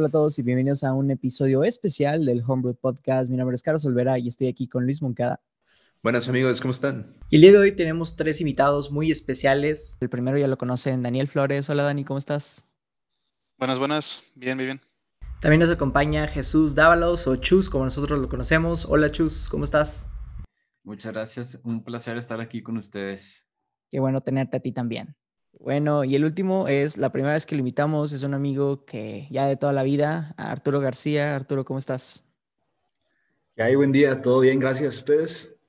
Hola a todos y bienvenidos a un episodio especial del Homebrew Podcast. Mi nombre es Carlos Olvera y estoy aquí con Luis Moncada. Buenas amigos, ¿cómo están? Y el día de hoy tenemos tres invitados muy especiales. El primero ya lo conocen, Daniel Flores. Hola Dani, ¿cómo estás? Buenas, buenas. Bien, bien, bien. También nos acompaña Jesús Dávalos o Chus, como nosotros lo conocemos. Hola Chus, ¿cómo estás? Muchas gracias, un placer estar aquí con ustedes. Qué bueno tenerte a ti también. Bueno, y el último es la primera vez que lo invitamos, es un amigo que ya de toda la vida, Arturo García. Arturo, ¿cómo estás? ¿Qué hay? Buen día, todo bien, gracias a ustedes.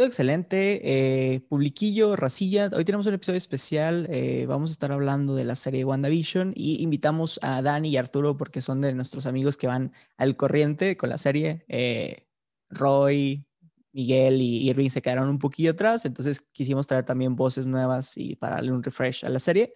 Todo excelente. Eh, publiquillo, Racilla. Hoy tenemos un episodio especial. Eh, vamos a estar hablando de la serie WandaVision y invitamos a Dani y Arturo porque son de nuestros amigos que van al corriente con la serie. Eh, Roy, Miguel y Irving se quedaron un poquillo atrás, entonces quisimos traer también voces nuevas y para darle un refresh a la serie.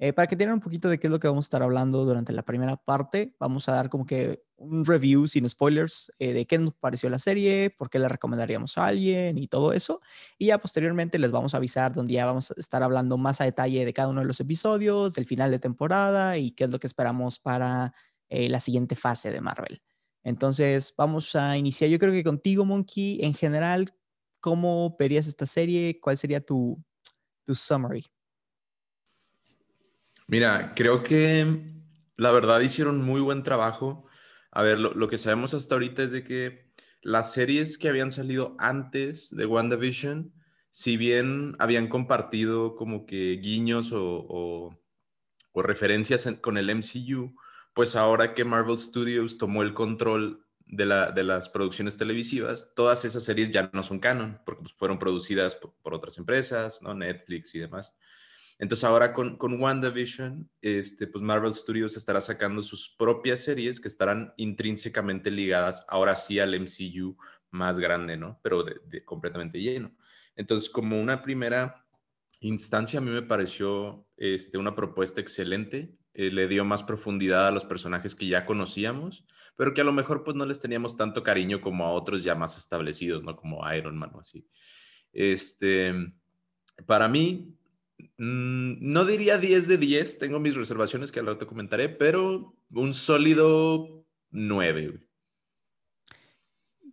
Eh, para que tengan un poquito de qué es lo que vamos a estar hablando durante la primera parte, vamos a dar como que un review sin spoilers eh, de qué nos pareció la serie, por qué la recomendaríamos a alguien y todo eso. Y ya posteriormente les vamos a avisar donde ya vamos a estar hablando más a detalle de cada uno de los episodios, del final de temporada y qué es lo que esperamos para eh, la siguiente fase de Marvel. Entonces, vamos a iniciar. Yo creo que contigo, Monkey, en general, ¿cómo verías esta serie? ¿Cuál sería tu, tu summary? Mira, creo que la verdad hicieron muy buen trabajo. A ver, lo, que sabemos hasta ahorita es de que las series que habían salido antes de WandaVision, si bien habían compartido como que guiños o, o referencias con el MCU, pues ahora que Marvel Studios tomó el control de, las producciones televisivas, todas esas series ya no son canon, porque pues, fueron producidas por, otras empresas, ¿no? Netflix y demás. Entonces ahora con, con WandaVision, este, pues Marvel Studios estará sacando sus propias series que estarán intrínsecamente ligadas ahora sí al MCU más grande, ¿no? Pero de, completamente lleno. Entonces, como una primera instancia, a mí me pareció este, una propuesta excelente. Eh, le dio más profundidad a los personajes que ya conocíamos, pero que a lo mejor pues no les teníamos tanto cariño como a otros ya más establecidos, ¿no? Como Iron Man o así. Este, para mí, mm, no diría 10 de 10, tengo mis reservaciones que al rato comentaré, pero un sólido 9.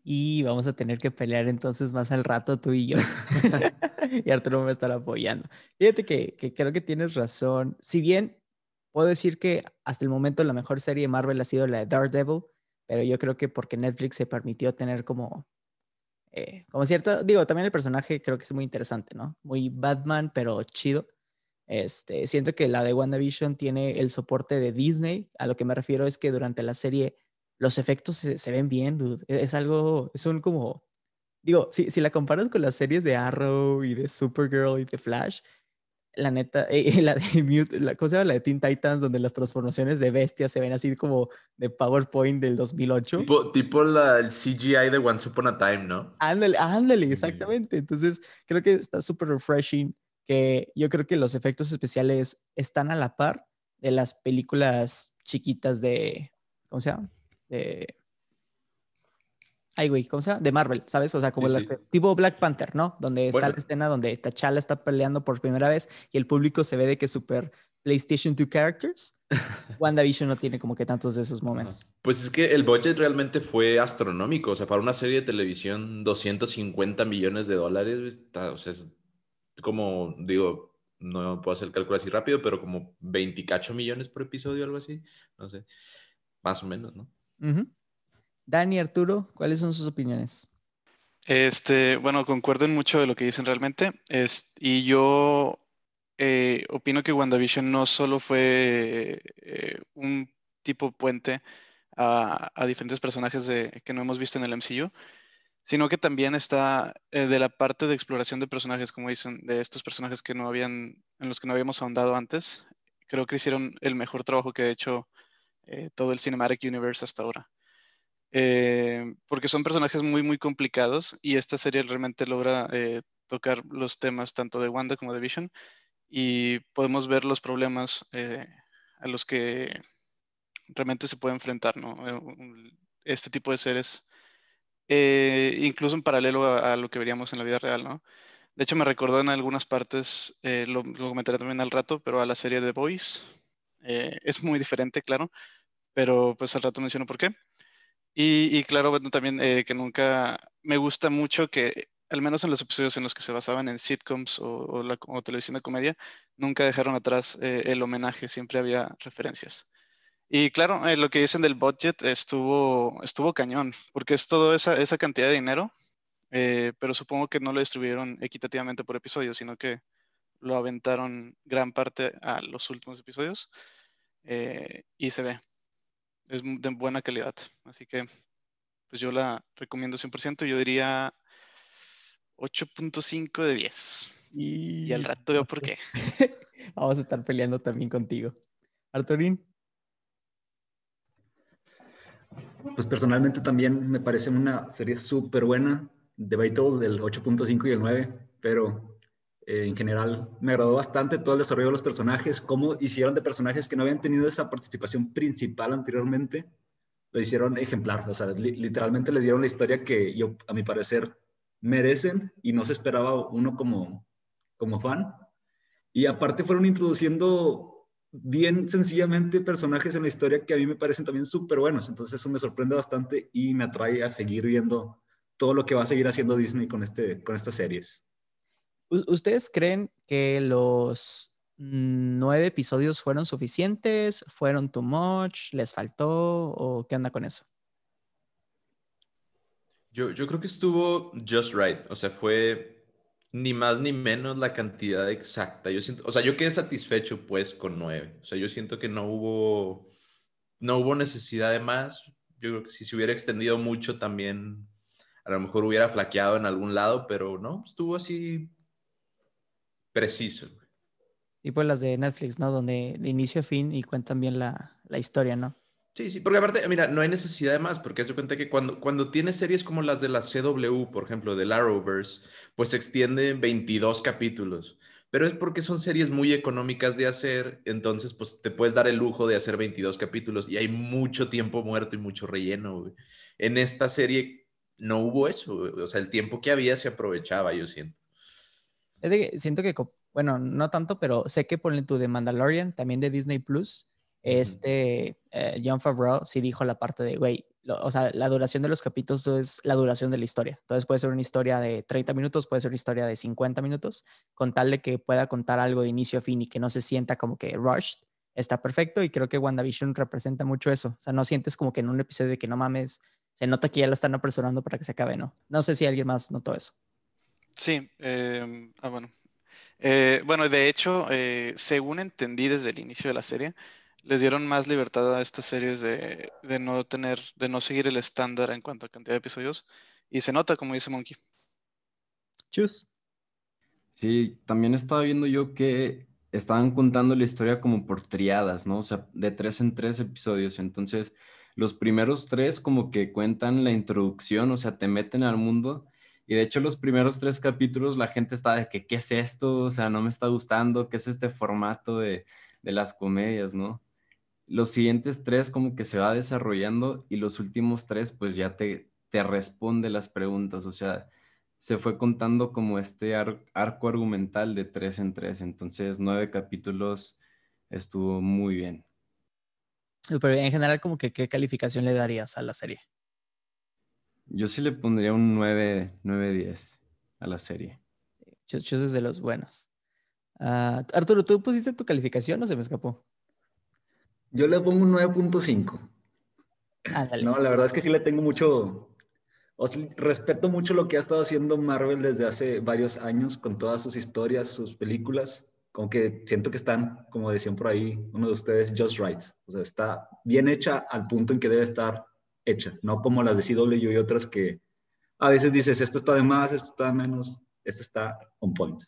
Y vamos a tener que pelear entonces más al rato tú y yo. y Arturo me va a estar apoyando. Fíjate que, que, creo que tienes razón. Si bien puedo decir que hasta el momento la mejor serie de Marvel ha sido la de Daredevil, pero yo creo que porque Netflix se permitió tener como, eh, como cierto, digo, también el personaje creo que es muy interesante, ¿no? Muy Batman, pero chido. Este, siento que la de WandaVision tiene el soporte de Disney. A lo que me refiero es que durante la serie los efectos se, ven bien, dude. E, es algo, son como, digo, si, si la comparas con las series de Arrow y de Supergirl y de Flash, la neta, eh, la de Mute, la cosa la de Teen Titans, donde las transformaciones de bestias se ven así como de PowerPoint del 2008. Tipo, tipo la, el CGI de Once Upon a Time, ¿no? Ándale, ándale, exactamente. Entonces, creo que está súper refreshing, que yo creo que los efectos especiales están a la par de las películas chiquitas de, ¿cómo se llama? De Ay, güey, ¿cómo se llama? De Marvel, ¿sabes? O sea, como el tipo Black Panther, ¿no? Donde está la escena donde T'Challa está peleando por primera vez y el público se ve de que es super PlayStation 2 characters. WandaVision no tiene como que tantos de esos momentos. Pues es que el budget realmente fue astronómico. O sea, para una serie de televisión, 250 millones de dólares, o sea, es como, digo, no puedo hacer el cálculo así rápido, pero como 28 millones por episodio, algo así. No sé, más o menos, ¿no? Dani, Arturo, ¿cuáles son sus opiniones? Este, bueno, concuerdo en mucho de lo que dicen realmente. Es, y yo eh, opino que WandaVision no solo fue eh, un tipo puente a, diferentes personajes que no hemos visto en el MCU, sino que también está eh, de la parte de exploración de personajes, como dicen, de estos personajes que no habían, en los que no habíamos ahondado antes. Creo que hicieron el mejor trabajo que ha hecho todo el Cinematic Universe hasta ahora. Eh, porque son personajes muy, muy complicados y esta serie realmente logra eh, tocar los temas tanto de Wanda como de Vision y podemos ver los problemas eh, a los que realmente se puede enfrentar, ¿no? Este tipo de seres, incluso en paralelo a, lo que veríamos en la vida real, ¿no? De hecho, me recordó en algunas partes, lo, lo, comentaré también al rato, pero a la serie de Boys. es muy diferente, claro, pero pues al rato menciono por qué. Y, claro, también eh, que nunca me gusta mucho que, al menos en los episodios en los que se basaban en sitcoms o, televisión de comedia, nunca dejaron atrás eh, el homenaje, siempre había referencias. Y claro, eh, lo que dicen del budget estuvo, estuvo cañón, porque es toda esa, esa cantidad de dinero, pero supongo que no lo distribuyeron equitativamente por episodio, sino que lo aventaron gran parte a los últimos episodios y se ve es de buena calidad. Así que, pues yo la recomiendo 100%. Yo diría 8.5 de 10. Y... al rato veo por qué. Vamos a estar peleando también contigo. Arturín. Pues personalmente también me parece una serie súper buena. Debatable del 8.5 y el 9, pero en general, me agradó bastante todo el desarrollo de los personajes, cómo hicieron de personajes que no habían tenido esa participación principal anteriormente, lo hicieron ejemplar. O sea, literalmente le dieron la historia que yo, a mi parecer, merecen y no se esperaba uno como, como fan. Y aparte fueron introduciendo bien sencillamente personajes en la historia que a mí me parecen también súper buenos. Entonces eso me sorprende bastante y me atrae a seguir viendo todo lo que va a seguir haciendo Disney con, este, con estas series. ¿Ustedes creen que los nueve episodios fueron suficientes? ¿Fueron too much? ¿Les faltó? ¿O qué anda con eso? Yo, yo creo que estuvo just right. O sea, fue ni más ni menos la cantidad exacta. Yo siento, o sea, yo quedé satisfecho pues con nueve. O sea, yo siento que no hubo, no hubo necesidad de más. Yo creo que si se hubiera extendido mucho también, a lo mejor hubiera flaqueado en algún lado, pero no, estuvo así preciso. Y pues las de Netflix, ¿no? Donde de inicio a fin y cuentan bien la, la historia, ¿no? Sí, sí, porque aparte, mira, no hay necesidad de más, porque se cuenta que cuando, cuando tienes series como las de la CW, por ejemplo, de Arrowverse, pues se extiende 22 capítulos, pero es porque son series muy económicas de hacer, entonces pues te puedes dar el lujo de hacer 22 capítulos y hay mucho tiempo muerto y mucho relleno. En esta serie no hubo eso, o sea, el tiempo que había se aprovechaba, yo siento. Es de siento que, bueno, no tanto, pero sé que por tu de Mandalorian, también de Disney Plus, este eh, John Favreau sí dijo la parte de, güey, o sea, la duración de los capítulos es la duración de la historia. Entonces puede ser una historia de 30 minutos, puede ser una historia de 50 minutos, con tal de que pueda contar algo de inicio a fin y que no se sienta como que rushed, está perfecto y creo que WandaVision representa mucho eso. O sea, no sientes como que en un episodio de que no mames, se nota que ya lo están apresurando para que se acabe, ¿no? No sé si alguien más notó eso. Sí, em, ah, bueno. Eh, bueno, de hecho, eh, según entendí desde el inicio de la serie, les dieron más libertad a estas series de, no tener, de no seguir el estándar en cuanto a cantidad de episodios. Y se nota, como dice Monkey. Chus. Sí, también estaba viendo yo que estaban contando la historia como por triadas, ¿no? O sea, de tres en tres episodios. Entonces, los primeros tres como que cuentan la introducción, o sea, te meten al mundo y de hecho los primeros tres capítulos la gente está de que, ¿qué es esto? O sea, no me está gustando, ¿qué es este formato de, las comedias, no? Los siguientes tres como que se va desarrollando y los últimos tres pues ya te, te responde las preguntas, o sea, se fue contando como este arco argumental de tres en tres, entonces nueve capítulos estuvo muy bien. Pero en general, como que, ¿qué calificación le darías a la serie? Yo sí le pondría un 9, 10 a la serie. Sí, Chus es de los buenos. Uh, Arturo, ¿tú pusiste tu calificación o se me escapó? Yo le pongo un 9.5. No, la verdad es que sí le tengo mucho, respeto mucho lo que ha estado haciendo Marvel desde hace varios años con todas sus historias, sus películas. Como que siento que están, como decían por ahí uno de ustedes, just right. O sea, está bien hecha al punto en que debe estar hecha, no como las de CW y otras que a veces dices, esto está de más, esto está de menos, esto está on point.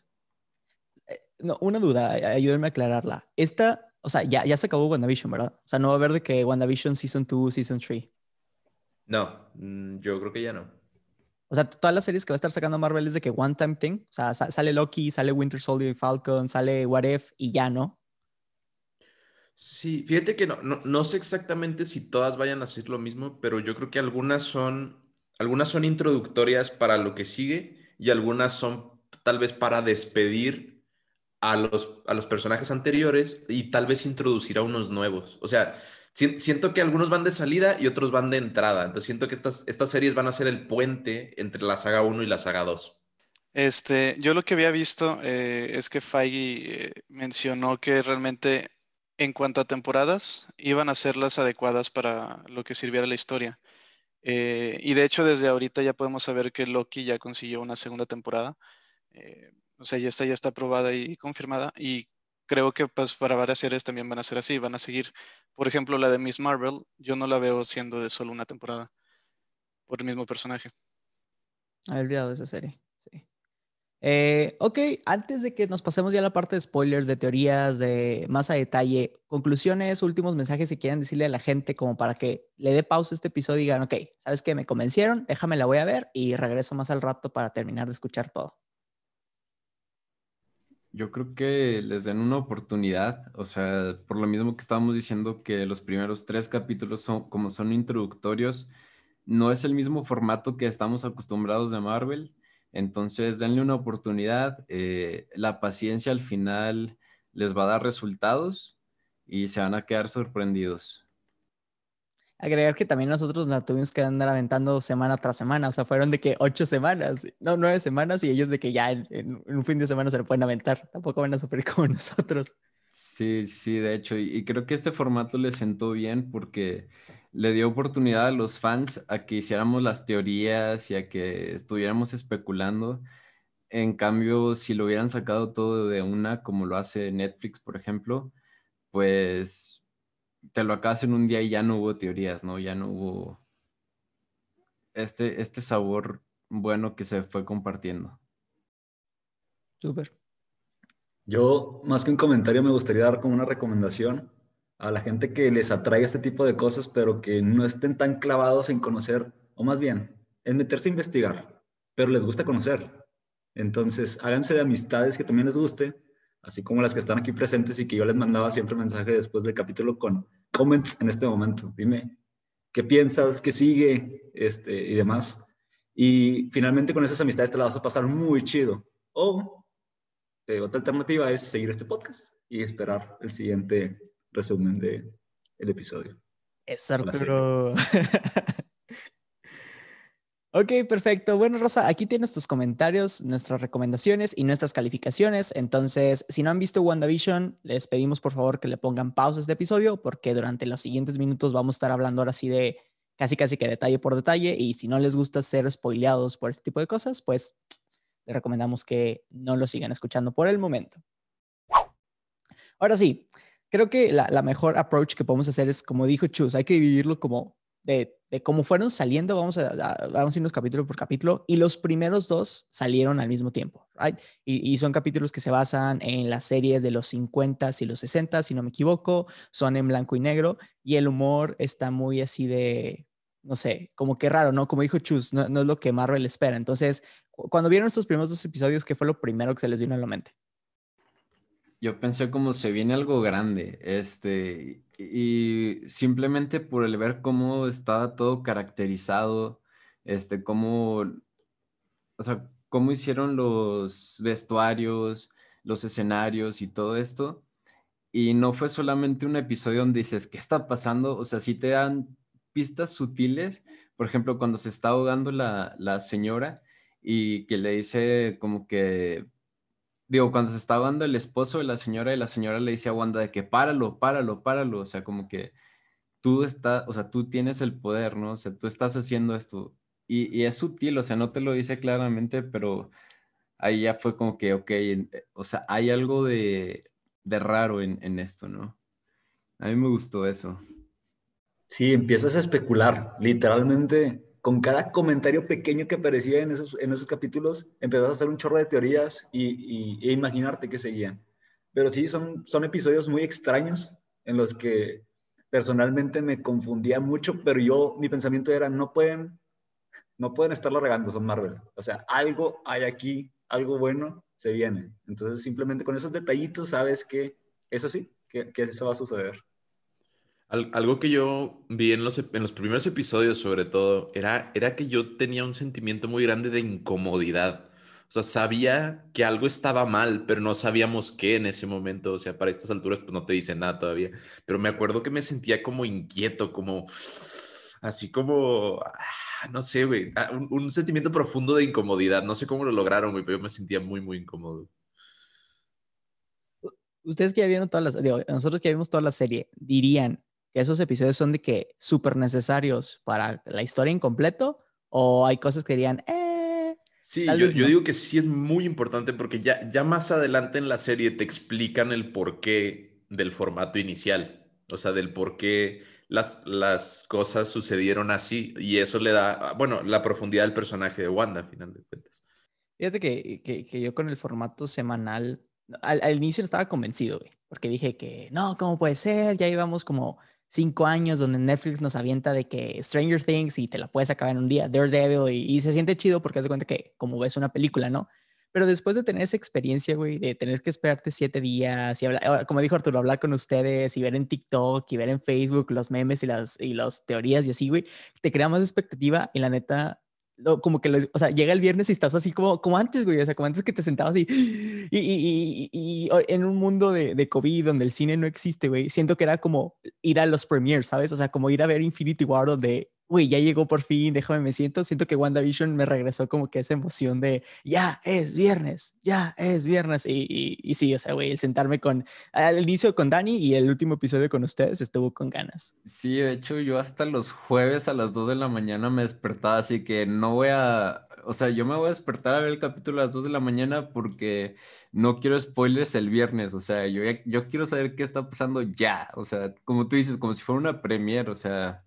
Eh, no, una duda, ayúdenme a aclararla. Esta, o sea, ya, ya se acabó WandaVision, ¿verdad? O sea, no va a haber de que WandaVision Season 2, Season 3. No, mm, yo creo que ya no. O sea, todas las series que va a estar sacando Marvel es de que one time thing. O sea, sale Loki, sale Winter Soldier y Falcon, sale What If y ya no. Sí, fíjate que no, no, sé exactamente si todas vayan a hacer lo mismo, pero yo creo que algunas son, algunas son introductorias para lo que sigue y algunas son tal vez para despedir a los, a los personajes anteriores y tal vez introducir a unos nuevos. O sea, siento que algunos van de salida y otros van de entrada. Entonces siento que estas, estas series van a ser el puente entre la saga 1 y la saga 2. Este, yo lo que había visto eh, es que Feige eh, mencionó que realmente en cuanto a temporadas iban a ser las adecuadas para lo que sirviera la historia. Eh, y de hecho desde ahorita ya podemos saber que Loki ya consiguió una segunda temporada. o sea, ya está, ya está aprobada y confirmada. Y creo que pues para varias series también van a ser así, van a seguir. Por ejemplo, la de Miss Marvel, yo no la veo siendo de solo una temporada por el mismo personaje. He olvidado esa serie. Eh, ok, antes de que nos pasemos ya a la parte de spoilers, de teorías, de más a detalle, conclusiones, últimos mensajes que quieran decirle a la gente como para que le dé pausa a este episodio y digan, ok, ¿sabes qué? Me convencieron, déjame la voy a ver y regreso más al rato para terminar de escuchar todo. Yo creo que les den una oportunidad, o sea, por lo mismo que estábamos diciendo que los primeros tres capítulos son como son introductorios, no es el mismo formato que estamos acostumbrados de Marvel, entonces denle una oportunidad, eh, la paciencia al final les va a dar resultados y se van a quedar sorprendidos agregar que también nosotros la tuvimos que andar aventando semana tras semana, o sea, fueron de que ocho semanas, no, nueve semanas y ellos de que ya en, un fin de semana se lo pueden aventar, tampoco van a sufrir como nosotros. Sí, sí, de hecho, y, creo que este formato le sentó bien porque le dio oportunidad a los fans a que hiciéramos las teorías y a que estuviéramos especulando. En cambio, si lo hubieran sacado todo de una, como lo hace Netflix, por ejemplo, pues te lo acabas en un día y ya no hubo teorías, ¿no? Ya no hubo este, este sabor bueno que se fue compartiendo. Súper. Yo, más que un comentario, me gustaría dar como una recomendación a la gente que les atraiga este tipo de cosas, pero que no estén tan clavados en conocer, o más bien, en meterse a investigar, pero les gusta conocer. Entonces, háganse de amistades que también les guste, así como las que están aquí presentes y que yo les mandaba siempre mensaje después del capítulo con comments en este momento. Dime qué piensas, qué sigue este, y demás. Y finalmente con esas amistades te la vas a pasar muy chido. O eh, otra alternativa es seguir este podcast y esperar el siguiente resumen del el episodio. Es Arturo. Ok, perfecto. Bueno, Rosa, aquí tienes tus comentarios, nuestras recomendaciones y nuestras calificaciones. Entonces, si no han visto WandaVision, les pedimos por favor que le pongan pausa a este episodio porque durante los siguientes minutos vamos a estar hablando ahora sí de casi casi que detalle por detalle y si no les gusta ser spoileados por este tipo de cosas, pues les recomendamos que no lo sigan escuchando por el momento. Ahora sí, creo que la, mejor approach que podemos hacer es, como dijo Chus, hay que dividirlo como de, cómo fueron saliendo, vamos a, vamos a irnos capítulo por capítulo, y los primeros dos salieron al mismo tiempo, right? Y, son capítulos que se basan en las series de los 50 y los 60, si no me equivoco, son en blanco y negro, y el humor está muy así de, no sé, como que raro, ¿no? Como dijo Chus, no, no es lo que Marvel espera. Entonces, cuando vieron estos primeros dos episodios, ¿qué fue lo primero que se les vino a la mente? Yo pensé como se viene algo grande, este, y simplemente por el ver cómo estaba todo caracterizado, este, cómo, o sea, cómo hicieron los vestuarios, los escenarios y todo esto, y no fue solamente un episodio donde dices, ¿qué está pasando? O sea, sí te dan pistas sutiles, por ejemplo, cuando se está ahogando la, la señora y que le dice como que digo, cuando se está dando el esposo de la señora y la señora le dice a Wanda de que páralo, páralo, páralo, o sea, como que tú estás, o sea, tú tienes el poder, ¿no? O sea, tú estás haciendo esto y, es sutil, o sea, no te lo dice claramente, pero ahí ya fue como que, ok, o sea, hay algo de, de raro en, en esto, ¿no? A mí me gustó eso. Sí, empiezas a especular, literalmente con cada comentario pequeño que aparecía en esos, en esos capítulos, empezás a hacer un chorro de teorías y, e imaginarte que seguían. Pero sí, son, son episodios muy extraños en los que personalmente me confundía mucho, pero yo, mi pensamiento era, no pueden, no pueden estarlo regando, son Marvel. O sea, algo hay aquí, algo bueno se viene. Entonces, simplemente con esos detallitos sabes que eso sí, que, que eso va a suceder algo que yo vi en los, en los primeros episodios, sobre todo, era, era que yo tenía un sentimiento muy grande de incomodidad. O sea, sabía que algo estaba mal, pero no sabíamos qué en ese momento. O sea, para estas alturas, pues no te dicen nada todavía. Pero me acuerdo que me sentía como inquieto, como así como, ah, no sé, güey, ah, un, sentimiento profundo de incomodidad. No sé cómo lo lograron, güey, pero yo me sentía muy, muy incómodo. Ustedes que ya vieron todas las, nosotros que vimos toda la serie, dirían que esos episodios son de que súper necesarios para la historia incompleto o hay cosas que dirían, eh, Sí, yo, yo, digo que sí es muy importante porque ya, ya más adelante en la serie te explican el porqué del formato inicial, o sea, del por qué las, las cosas sucedieron así y eso le da, bueno, la profundidad del personaje de Wanda, a final de cuentas. Fíjate que, que, que yo con el formato semanal, al, al inicio estaba convencido, güey, porque dije que no, ¿cómo puede ser? Ya íbamos como cinco años donde Netflix nos avienta de que Stranger Things y te la puedes acabar en un día, Daredevil, y, y se siente chido porque hace cuenta que como ves una película, ¿no? Pero después de tener esa experiencia, güey, de tener que esperarte siete días y hablar, ah, como dijo Arturo, hablar con ustedes y ver en TikTok y ver en Facebook los memes y las, y las teorías y así, güey, te crea más expectativa y la neta, como que, o sea, llega el viernes y estás así como, como antes, güey, o sea, como antes que te sentabas y, y, y, y en un mundo de, de, COVID donde el cine no existe, güey, siento que era como ir a los premiers, ¿sabes? O sea, como ir a ver Infinity War donde, güey, ya llegó por fin, déjame me siento, siento que WandaVision me regresó como que esa emoción de, ya es viernes, ya es viernes, y, y sí, o sea, güey, el sentarme con, al inicio con Dani y el último episodio con ustedes estuvo con ganas. Sí, de hecho yo hasta los jueves a las 2 de la mañana me despertaba, así que no voy a, o sea, yo me voy a despertar a ver el capítulo a las 2 de la mañana porque no quiero spoilers el viernes, o sea, yo, yo quiero saber qué está pasando ya, o sea, como tú dices, como si fuera una premiere, o sea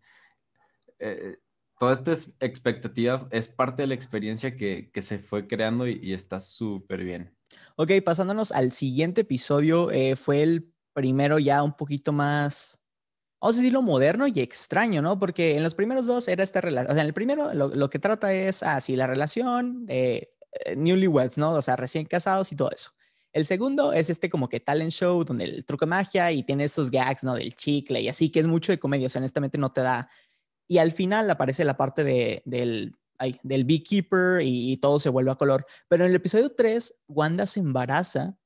eh, toda esta expectativa es parte de la experiencia que, que se fue creando y, y está súper bien. Ok, pasándonos al siguiente episodio, eh, fue el primero ya un poquito más, vamos a decirlo, moderno y extraño, ¿no? Porque en los primeros dos era esta relación, o sea, en el primero lo, lo que trata es así, ah, la relación, eh, newlyweds, ¿no? O sea, recién casados y todo eso. El segundo es este como que talent show donde el truco magia y tiene esos gags, ¿no? Del chicle y así, que es mucho de comedia, o sea, honestamente no te da y al final aparece la parte de, del, del beekeeper y, todo se vuelve a color. Pero en el episodio 3, Wanda se embaraza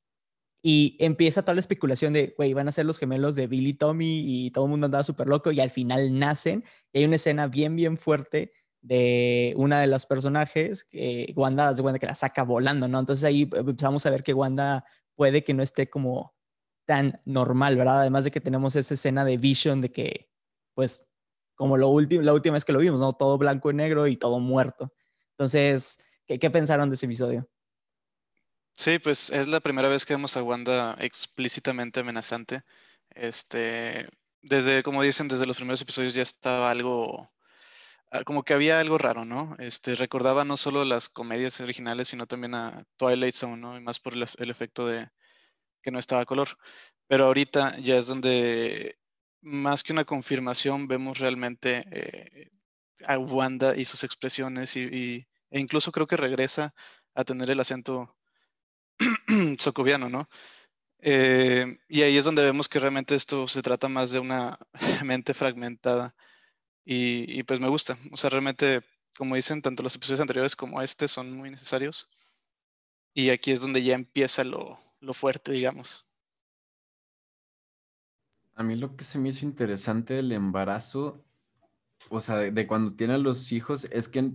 y empieza toda la especulación de, güey, van a ser los gemelos de Billy Tommy y todo el mundo andaba súper loco y al final nacen. Y hay una escena bien, bien fuerte de una de las personajes, que Wanda, de Wanda que la saca volando, ¿no? Entonces ahí empezamos a ver que Wanda puede que no esté como tan normal, ¿verdad? Además de que tenemos esa escena de Vision de que, pues, como lo último, la última vez que lo vimos, ¿no? Todo blanco y negro y todo muerto. Entonces, ¿qué, ¿qué, pensaron de ese episodio? Sí, pues es la primera vez que vemos a Wanda explícitamente amenazante. Este, desde, como dicen, desde los primeros episodios ya estaba algo, ah, como que había algo raro, ¿no? Este, recordaba no solo las comedias originales, sino también a Twilight Zone, ¿no? Y más por el, efecto de que no estaba color. Pero ahorita ya es donde más que una confirmación, vemos realmente eh, a Wanda y sus expresiones y, e incluso creo que regresa a tener el acento socoviano, ¿no? Eh, y ahí es donde vemos que realmente esto se trata más de una mente fragmentada y, y, pues me gusta. O sea, realmente, como dicen, tanto los episodios anteriores como este son muy necesarios y aquí es donde ya empieza lo, lo fuerte, digamos. A mí lo que se me hizo interesante del embarazo, o sea, de, de, cuando tiene a los hijos, es que,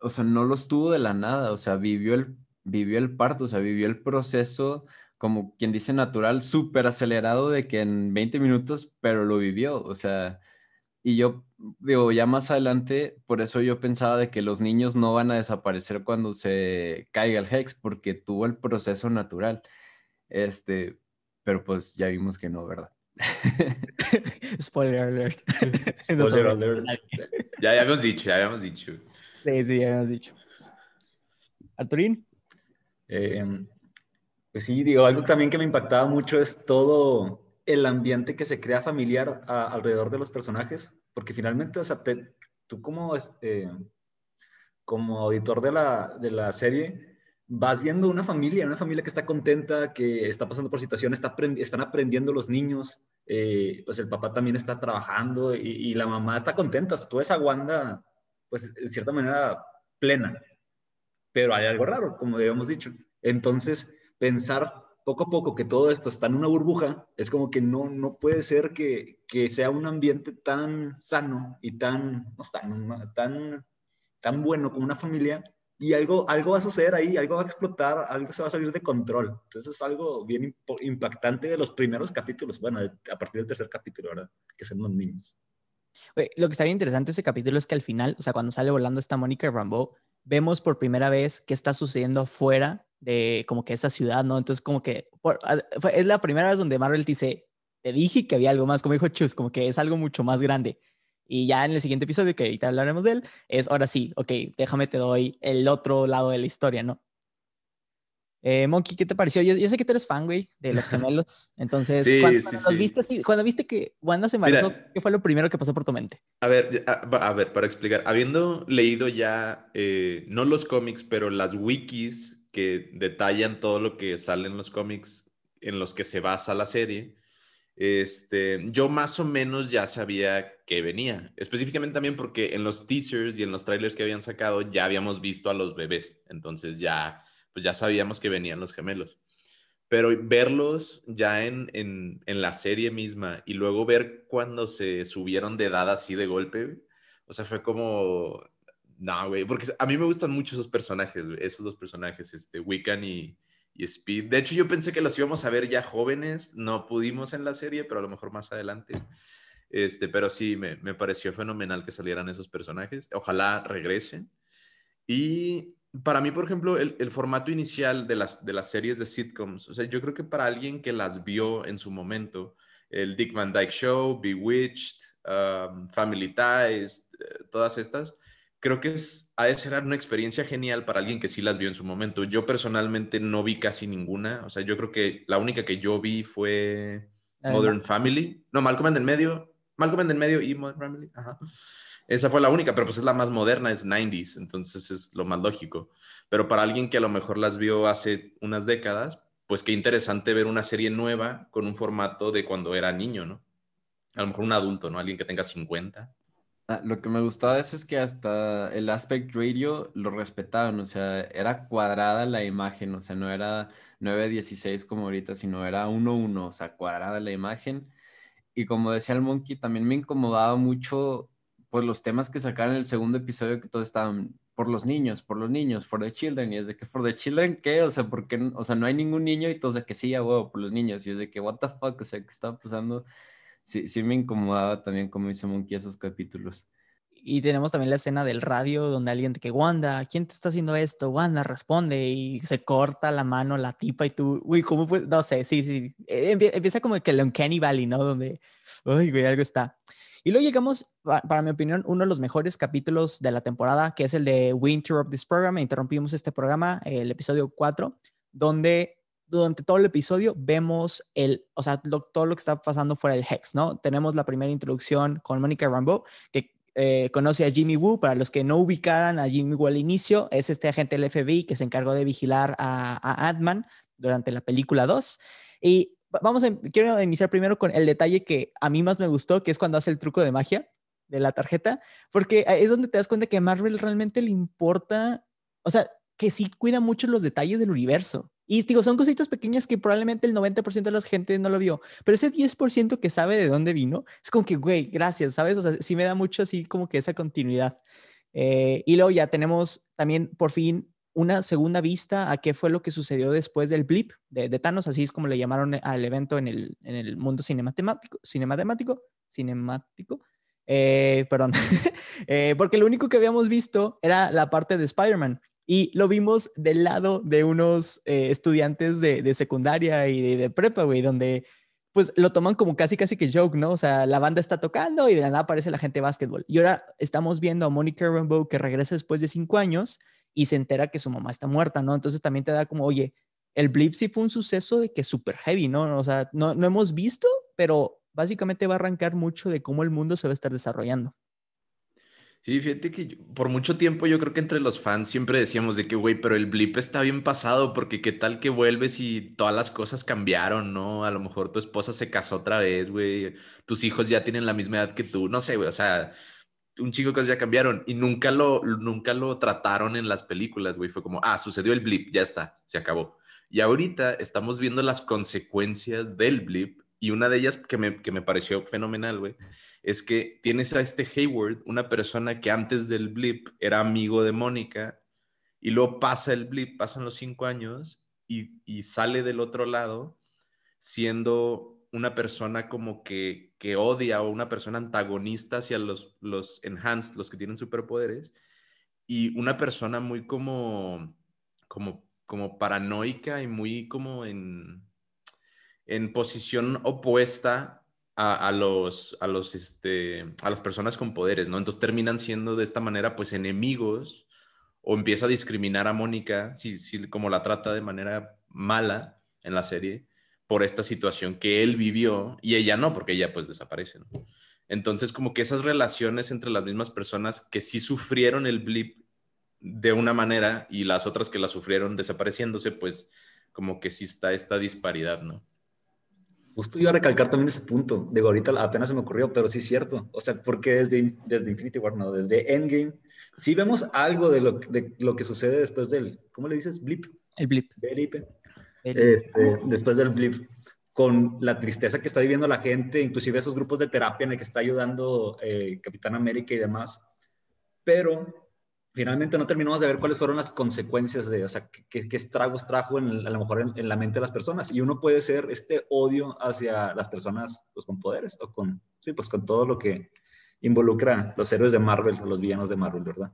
o sea, no los tuvo de la nada, o sea, vivió el, vivió el parto, o sea, vivió el proceso, como quien dice natural, súper acelerado de que en 20 minutos, pero lo vivió, o sea, y yo digo, ya más adelante, por eso yo pensaba de que los niños no van a desaparecer cuando se caiga el Hex, porque tuvo el proceso natural, este, pero pues ya vimos que no, ¿verdad? Spoiler alert. Spoiler alert. Ya, ya habíamos dicho, ya habíamos dicho. Sí, sí, ya habíamos dicho. Arturín. Eh, pues sí, digo, algo también que me impactaba mucho es todo el ambiente que se crea familiar a, alrededor de los personajes, porque finalmente, o sea, te, tú como, eh, como auditor de la, de la serie, vas viendo una familia, una familia que está contenta, que está pasando por situaciones, está están aprendiendo los niños, eh, pues el papá también está trabajando y, la mamá está contenta. Tú ves a Wanda, pues en cierta manera plena. pero hay algo raro, como habíamos dicho. Entonces, pensar poco a poco que todo esto está en una burbuja, es como que no, no puede ser que, que sea un ambiente tan sano y tan, no, tan, tan, tan bueno como una familia y algo, algo va a suceder ahí, algo va a explotar, algo se va a salir de control. Entonces es algo bien impactante de los primeros capítulos, bueno, a partir del tercer capítulo, ¿verdad? Que son los niños. lo que está bien interesante ese capítulo es que al final, o sea, cuando sale volando esta Mónica Rambo, vemos por primera vez qué está sucediendo afuera de como que esa ciudad, ¿no? Entonces como que es la primera vez donde Marvel dice, te dije que había algo más, como dijo Chus, como que es algo mucho más grande. Y ya en el siguiente episodio, que ahorita hablaremos de él, es ahora sí, ok, déjame te doy el otro lado de la historia, ¿no? Eh, Monkey, ¿qué te pareció? Yo, sé que tú eres fan, güey, de los gemelos. Entonces, cuando, Viste, cuando, viste, que Wanda se embarazó, ¿qué fue lo primero que pasó por tu mente? A ver, a, ver, para explicar, habiendo leído ya, eh, no los cómics, pero las wikis que detallan todo lo que sale en los cómics en los que se basa la serie, este, yo más o menos ya sabía que venía. Específicamente también porque en los teasers y en los trailers que habían sacado ya habíamos visto a los bebés. Entonces ya, pues ya sabíamos que venían los gemelos. Pero verlos ya en, en, la serie misma y luego ver cuando se subieron de edad así de golpe, o sea, fue como, no, güey, porque a mí me gustan mucho esos personajes, esos dos personajes, este, Wiccan y, y Speed. De hecho, yo pensé que los íbamos a ver ya jóvenes, no pudimos en la serie, pero a lo mejor más adelante. Este, pero sí, me, me pareció fenomenal que salieran esos personajes. Ojalá regresen. Y para mí, por ejemplo, el, el, formato inicial de las, de las series de sitcoms, o sea, yo creo que para alguien que las vio en su momento, el Dick Van Dyke Show, Bewitched, um, Family Ties, eh, todas estas, creo que es, ha de ser una experiencia genial para alguien que sí las vio en su momento. Yo personalmente no vi casi ninguna. O sea, yo creo que la única que yo vi fue Modern Family. No, Malcolm en el medio. Malcolm en el medio y Modern Family. Ajá. Esa fue la única, pero pues es la más moderna, es 90s, entonces es lo más lógico. Pero para alguien que a lo mejor las vio hace unas décadas, pues qué interesante ver una serie nueva con un formato de cuando era niño, ¿no? A lo mejor un adulto, ¿no? Alguien que tenga 50. Ah, lo que me gustaba de eso es que hasta el aspect radio lo respetaban, o sea, era cuadrada la imagen, o sea, no era 9-16 como ahorita, sino era 1-1, o sea, cuadrada la imagen. Y como decía el Monkey, también me incomodaba mucho pues los temas que sacaron en el segundo episodio que todos estaban por los niños, por los niños, for the children, y es de que for the children, ¿qué? O sea, porque, o sea, no hay ningún niño y todos de que sí, ya huevo, por los niños, y es de que, what the fuck, o sea, que estaba pasando sí, sí me incomodaba también, como dice Monkey, esos capítulos. Y tenemos también la escena del radio donde alguien que, Wanda, ¿quién te está haciendo esto? Wanda responde y se corta la mano la tipa y tú, uy, ¿cómo fue? No sé, sí, sí. E, empieza como que el Uncanny Valley, ¿no? Donde, uy, güey, algo está. Y luego llegamos, para mi opinión, uno de los mejores capítulos de la temporada, que es el de We Interrupt This Program. Interrumpimos este programa, el episodio 4, donde durante todo el episodio vemos el, o sea, todo lo que está pasando fuera del Hex, ¿no? Tenemos la primera introducción con Mónica Rambeau, que eh, conoce a Jimmy Woo. Para los que no ubicaran a Jimmy Woo al inicio, es este agente del FBI que se encargó de vigilar a, a Ant-Man durante la película 2. Y vamos a, quiero iniciar primero con el detalle que a mí más me gustó, que es cuando hace el truco de magia de la tarjeta, porque es donde te das cuenta que a Marvel realmente le importa, o sea, que sí cuida mucho los detalles del universo. Y digo, son cositas pequeñas que probablemente el 90% de la gente no lo vio, pero ese 10% que sabe de dónde vino, es como que, güey, gracias, ¿sabes? O sea, sí me da mucho así como que esa continuidad. Eh, y luego ya tenemos también por fin una segunda vista a qué fue lo que sucedió después del blip de, Thanos, así es como le llamaron al evento en el, en el mundo cinematemático, cinematemático, cinemático, eh, perdón, eh, porque lo único que habíamos visto era la parte de Spider-Man. Y lo vimos del lado de unos eh, estudiantes de, secundaria y de, prepa, güey, donde pues lo toman como casi, casi que joke, ¿no? O sea, la banda está tocando y de la nada aparece la gente de básquetbol. Y ahora estamos viendo a Monica Rambeau que regresa después de cinco años y se entera que su mamá está muerta, ¿no? Entonces también te da como, oye, el blip sí fue un suceso de que súper heavy, ¿no? O sea, no, no hemos visto, pero básicamente va a arrancar mucho de cómo el mundo se va a estar desarrollando. Sí, fíjate que por mucho tiempo yo creo que entre los fans siempre decíamos de que, güey, pero el blip está bien pasado porque qué tal que vuelves y todas las cosas cambiaron, ¿no? A lo mejor tu esposa se casó otra vez, güey, tus hijos ya tienen la misma edad que tú, no sé, güey, o sea, un chico cosas ya cambiaron y nunca lo, nunca lo trataron en las películas, güey. Fue como, ah, sucedió el blip, ya está, se acabó. Y ahorita estamos viendo las consecuencias del blip y una de ellas que me, que me pareció fenomenal, güey, es que tienes a este Hayward, una persona que antes del blip era amigo de Mónica y luego pasa el blip, pasan los cinco años y, y sale del otro lado siendo una persona como que, que odia o una persona antagonista hacia los, los enhanced, los que tienen superpoderes, y una persona muy como, como, como paranoica y muy como en, en posición opuesta a, los, a, los, este, a las personas con poderes, ¿no? Entonces terminan siendo de esta manera, pues, enemigos o empieza a discriminar a Mónica, si, si, como la trata de manera mala en la serie, por esta situación que él vivió y ella no, porque ella pues desaparece. ¿no? Entonces como que esas relaciones entre las mismas personas que sí sufrieron el blip de una manera y las otras que la sufrieron desapareciéndose, pues como que sí está esta disparidad, ¿no? Justo iba a recalcar también ese punto. Digo, ahorita apenas se me ocurrió, pero sí es cierto. O sea, porque desde, desde Infinity War, no, desde Endgame, sí vemos algo de lo, de lo que sucede después del, ¿cómo le dices? Blip. El blip. Blip. Este, después del blip, con la tristeza que está viviendo la gente, inclusive esos grupos de terapia en el que está ayudando eh, Capitán América y demás. Pero finalmente no terminamos de ver cuáles fueron las consecuencias de, o sea, qué, estragos trajo en, a lo mejor en, en, la mente de las personas. Y uno puede ser este odio hacia las personas pues, con poderes o con, sí, pues con todo lo que involucra los héroes de Marvel o los villanos de Marvel, ¿verdad?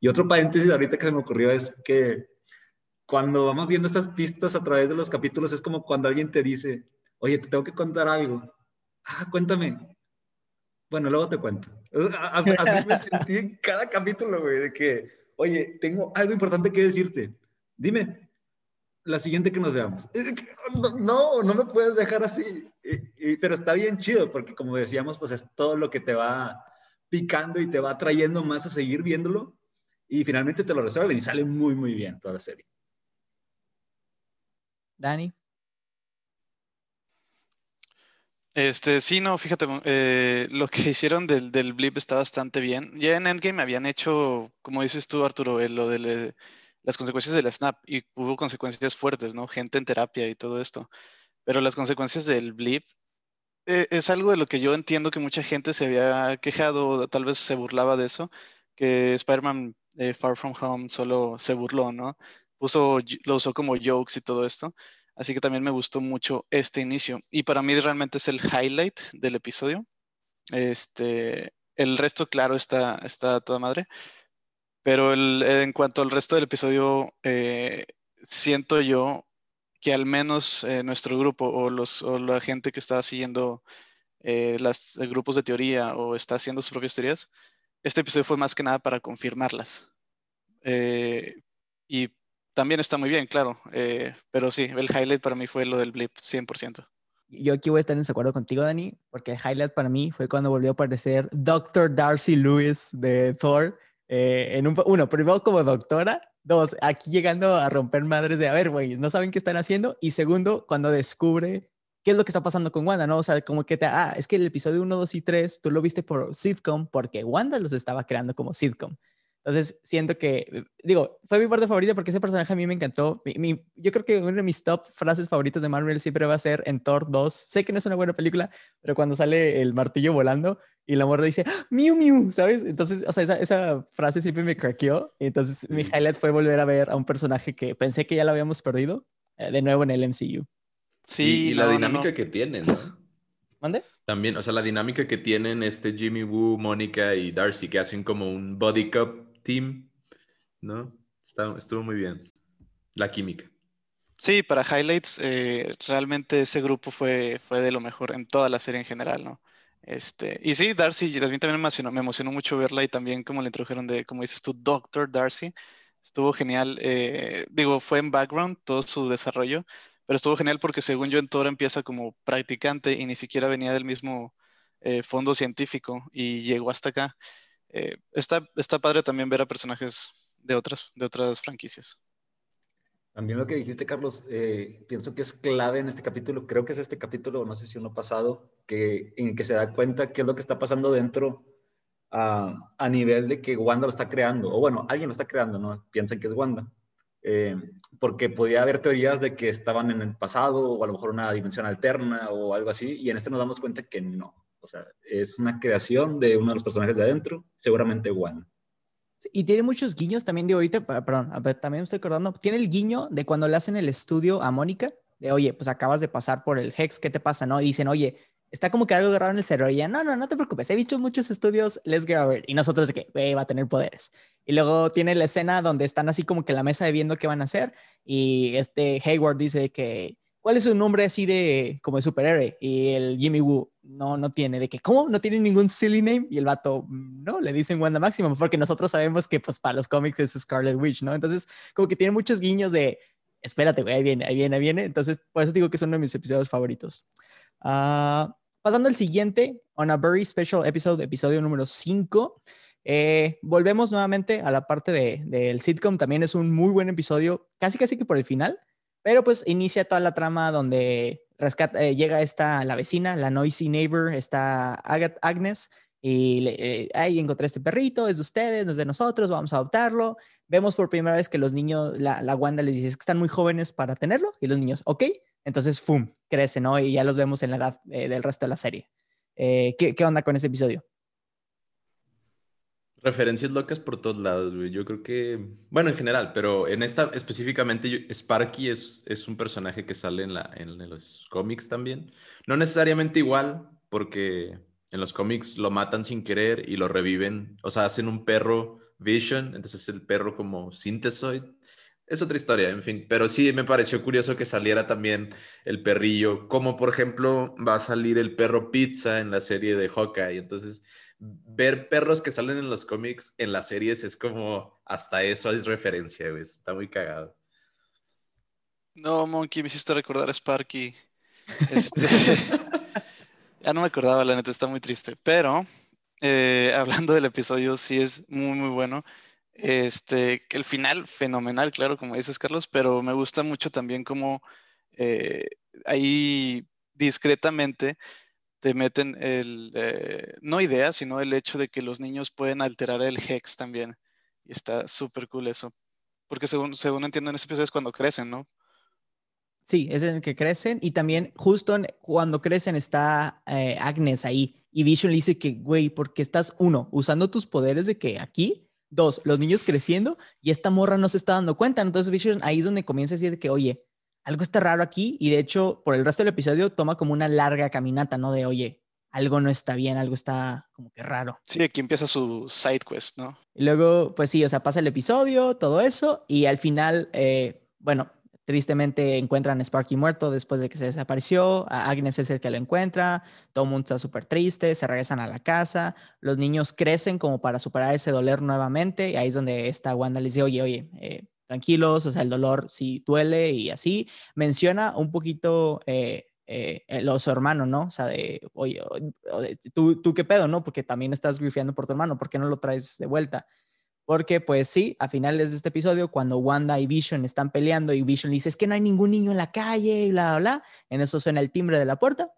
Y otro paréntesis ahorita que se me ocurrió es que cuando vamos viendo esas pistas a través de los capítulos, es como cuando alguien te dice, oye, te tengo que contar algo. Ah, cuéntame. Bueno, luego te cuento. Así, así me sentí en cada capítulo, güey, de que, oye, tengo algo importante que decirte. Dime, la siguiente que nos veamos. No, no me puedes dejar así. pero está bien chido, porque como decíamos, pues es todo lo que te va picando y te va trayendo más a seguir viéndolo. Y finalmente te lo resuelven y sale muy, muy bien toda la serie. Dani. Este, sí, no, fíjate, eh, lo que hicieron del, del, blip está bastante bien. Ya en Endgame habían hecho, como dices tú, Arturo, eh, lo de le, las consecuencias del snap y hubo consecuencias fuertes, ¿no? Gente en terapia y todo esto. Pero las consecuencias del blip eh, es algo de lo que yo entiendo que mucha gente se había quejado, tal vez se burlaba de eso, que Spider-Man eh, Far From Home solo se burló, ¿no? puso, lo usó como jokes y todo esto. Así que también me gustó mucho este inicio. Y para mí realmente es el highlight del episodio. Este, el resto, claro, está, está toda madre. Pero el, en cuanto al resto del episodio, eh, siento yo que al menos eh, nuestro grupo o, los, o la gente que está siguiendo eh, los grupos de teoría o está haciendo sus propias teorías, este episodio fue más que nada para confirmarlas. Eh, y también está muy bien, claro. Eh, pero sí, el highlight para mí fue lo del blip, 100%. Yo aquí voy a estar en desacuerdo contigo, Dani, porque el highlight para mí fue cuando volvió a aparecer Dr. Darcy Lewis de Thor. Eh, en un, uno, primero como doctora, dos, aquí llegando a romper madres de, a ver, güey, no saben qué están haciendo. Y segundo, cuando descubre qué es lo que está pasando con Wanda, ¿no? O sea, como que te, ah, es que el episodio 1, 2 y 3 tú lo viste por sitcom porque Wanda los estaba creando como sitcom. Entonces, siento que, digo, fue mi parte favorita porque ese personaje a mí me encantó. Mi, yo creo que una de mis top frases favoritas de Marvel siempre va a ser en Thor 2. Sé que no es una buena película, pero cuando sale el martillo volando y la morra dice, Miu Miu, ¿sabes? Entonces, o sea, esa, esa frase siempre me craqueó. Entonces, mi highlight fue volver a ver a un personaje que pensé que ya lo habíamos perdido eh, de nuevo en el MCU. Sí, y, y no, la dinámica no, no. que tienen, ¿no? ¿Mande? También, o sea, la dinámica que tienen este Jimmy Woo, Mónica y Darcy, que hacen como un body cup team, ¿no? Está, estuvo muy bien. La química. Sí, para highlights, eh, realmente ese grupo fue, fue de lo mejor en toda la serie en general, ¿no? Este, y sí, Darcy, también, también me, emocionó, me emocionó mucho verla y también como le introdujeron de, como dices tú, Doctor Darcy, estuvo genial. Eh, digo, fue en background todo su desarrollo, pero estuvo genial porque según yo en Thor empieza como practicante y ni siquiera venía del mismo eh, fondo científico y llegó hasta acá eh, está, está padre también ver a personajes de otras, de otras franquicias. También lo que dijiste, Carlos, eh, pienso que es clave en este capítulo, creo que es este capítulo, no sé si uno pasado, que, en que se da cuenta qué es lo que está pasando dentro a, nivel de que Wanda lo está creando, o bueno, alguien lo está creando, ¿no? Piensan que es Wanda. Eh, porque podía haber teorías de que estaban en el pasado o a lo mejor una dimensión alterna o algo así, y en este nos damos cuenta que no. O sea, es una creación de uno de los personajes de adentro, seguramente Wanda. Y tiene muchos guiños también de ahorita, perdón, también me estoy acordando, tiene el guiño de cuando le hacen el estudio a Mónica, de oye, pues acabas de pasar por el Hex, ¿qué te pasa? ¿No? Y dicen, oye, está como que algo raro en el cerebro. Y ya, no, no, no te preocupes, he visto muchos estudios, let's go over. Y nosotros de que, va a tener poderes. Y luego tiene la escena donde están así como que en la mesa viendo qué van a hacer. Y este Hayward dice que, ¿cuál es su nombre así de, como de superhéroe? Y el Jimmy Woo, no, no tiene, de que, ¿cómo? No tiene ningún silly name. Y el vato, no, le dicen Wanda Maximum, porque nosotros sabemos que, pues, para los cómics es Scarlet Witch, ¿no? Entonces, como que tiene muchos guiños de, espérate, güey, ahí viene, ahí viene, ahí viene. Entonces, por eso digo que es uno de mis episodios favoritos. Ah, pasando al siguiente, On a Very Special Episode, episodio número 5. Eh, volvemos nuevamente a la parte del de, sitcom. También es un muy buen episodio, casi casi que por el final. Pero pues inicia toda la trama donde rescata, eh, llega esta, la vecina, la noisy neighbor, está Agnes, y le, eh, ahí encontré este perrito, es de ustedes, no es de nosotros, vamos a adoptarlo. Vemos por primera vez que los niños, la, la Wanda les dice que están muy jóvenes para tenerlo, y los niños, ok, entonces, ¡fum!, crece, ¿no? Y ya los vemos en la edad eh, del resto de la serie. Eh, ¿qué, ¿qué, onda con este episodio? Referencias locas por todos lados, güey. Yo creo que, bueno, en general, pero en esta específicamente, Sparky es, es un personaje que sale en, la, en los cómics también. No necesariamente igual, porque en los cómics lo matan sin querer y lo reviven. O sea, hacen un perro Vision, entonces el perro como Synthesoid es otra historia, en fin. Pero sí me pareció curioso que saliera también el perrillo, como por ejemplo va a salir el perro pizza en la serie de Hawkeye. Entonces, ver perros que salen en los cómics, en las series, es como hasta eso es referencia, güey. Está muy cagado. No, Monkey, me hiciste recordar a Sparky. Este, ya no me acordaba, la neta, está muy triste. Pero eh, hablando del episodio, sí es muy, muy bueno. Este, el final, fenomenal, claro, como dices Carlos, pero me gusta mucho también como eh, ahí discretamente te meten el, eh, no idea, sino el hecho de que los niños pueden alterar el hex también. Y está súper cool eso. Porque según, según entiendo en ese episodio es cuando crecen, ¿no? Sí, es en el que crecen y también justo cuando crecen está eh, Agnes ahí y Vision le dice que, güey, porque estás, uno, usando tus poderes de que aquí Dos, los niños creciendo y esta morra no se está dando cuenta. Entonces Vision ahí es donde comienza a decir que, oye, algo está raro aquí y de hecho por el resto del episodio toma como una larga caminata, ¿no? De, oye, algo no está bien, algo está como que raro. Sí, aquí empieza su side quest, ¿no? Y luego, pues sí, o sea, pasa el episodio, todo eso y al final, eh, bueno, Tristemente encuentran a Sparky muerto después de que se desapareció. Agnes es el que lo encuentra. Todo el mundo está súper triste. Se regresan a la casa. Los niños crecen como para superar ese dolor nuevamente. Y ahí es donde esta Wanda les dice, oye, oye, eh, tranquilos, o sea, el dolor sí duele y así. Menciona un poquito eh, eh, su hermano, ¿no? O sea, de, oye, ¿tú, tú qué pedo, ¿no? Porque también estás grifeando por tu hermano, ¿por qué no lo traes de vuelta? Porque pues sí, a finales de este episodio, cuando Wanda y Vision están peleando y Vision dice, es que no hay ningún niño en la calle y bla, bla, bla, en eso suena el timbre de la puerta,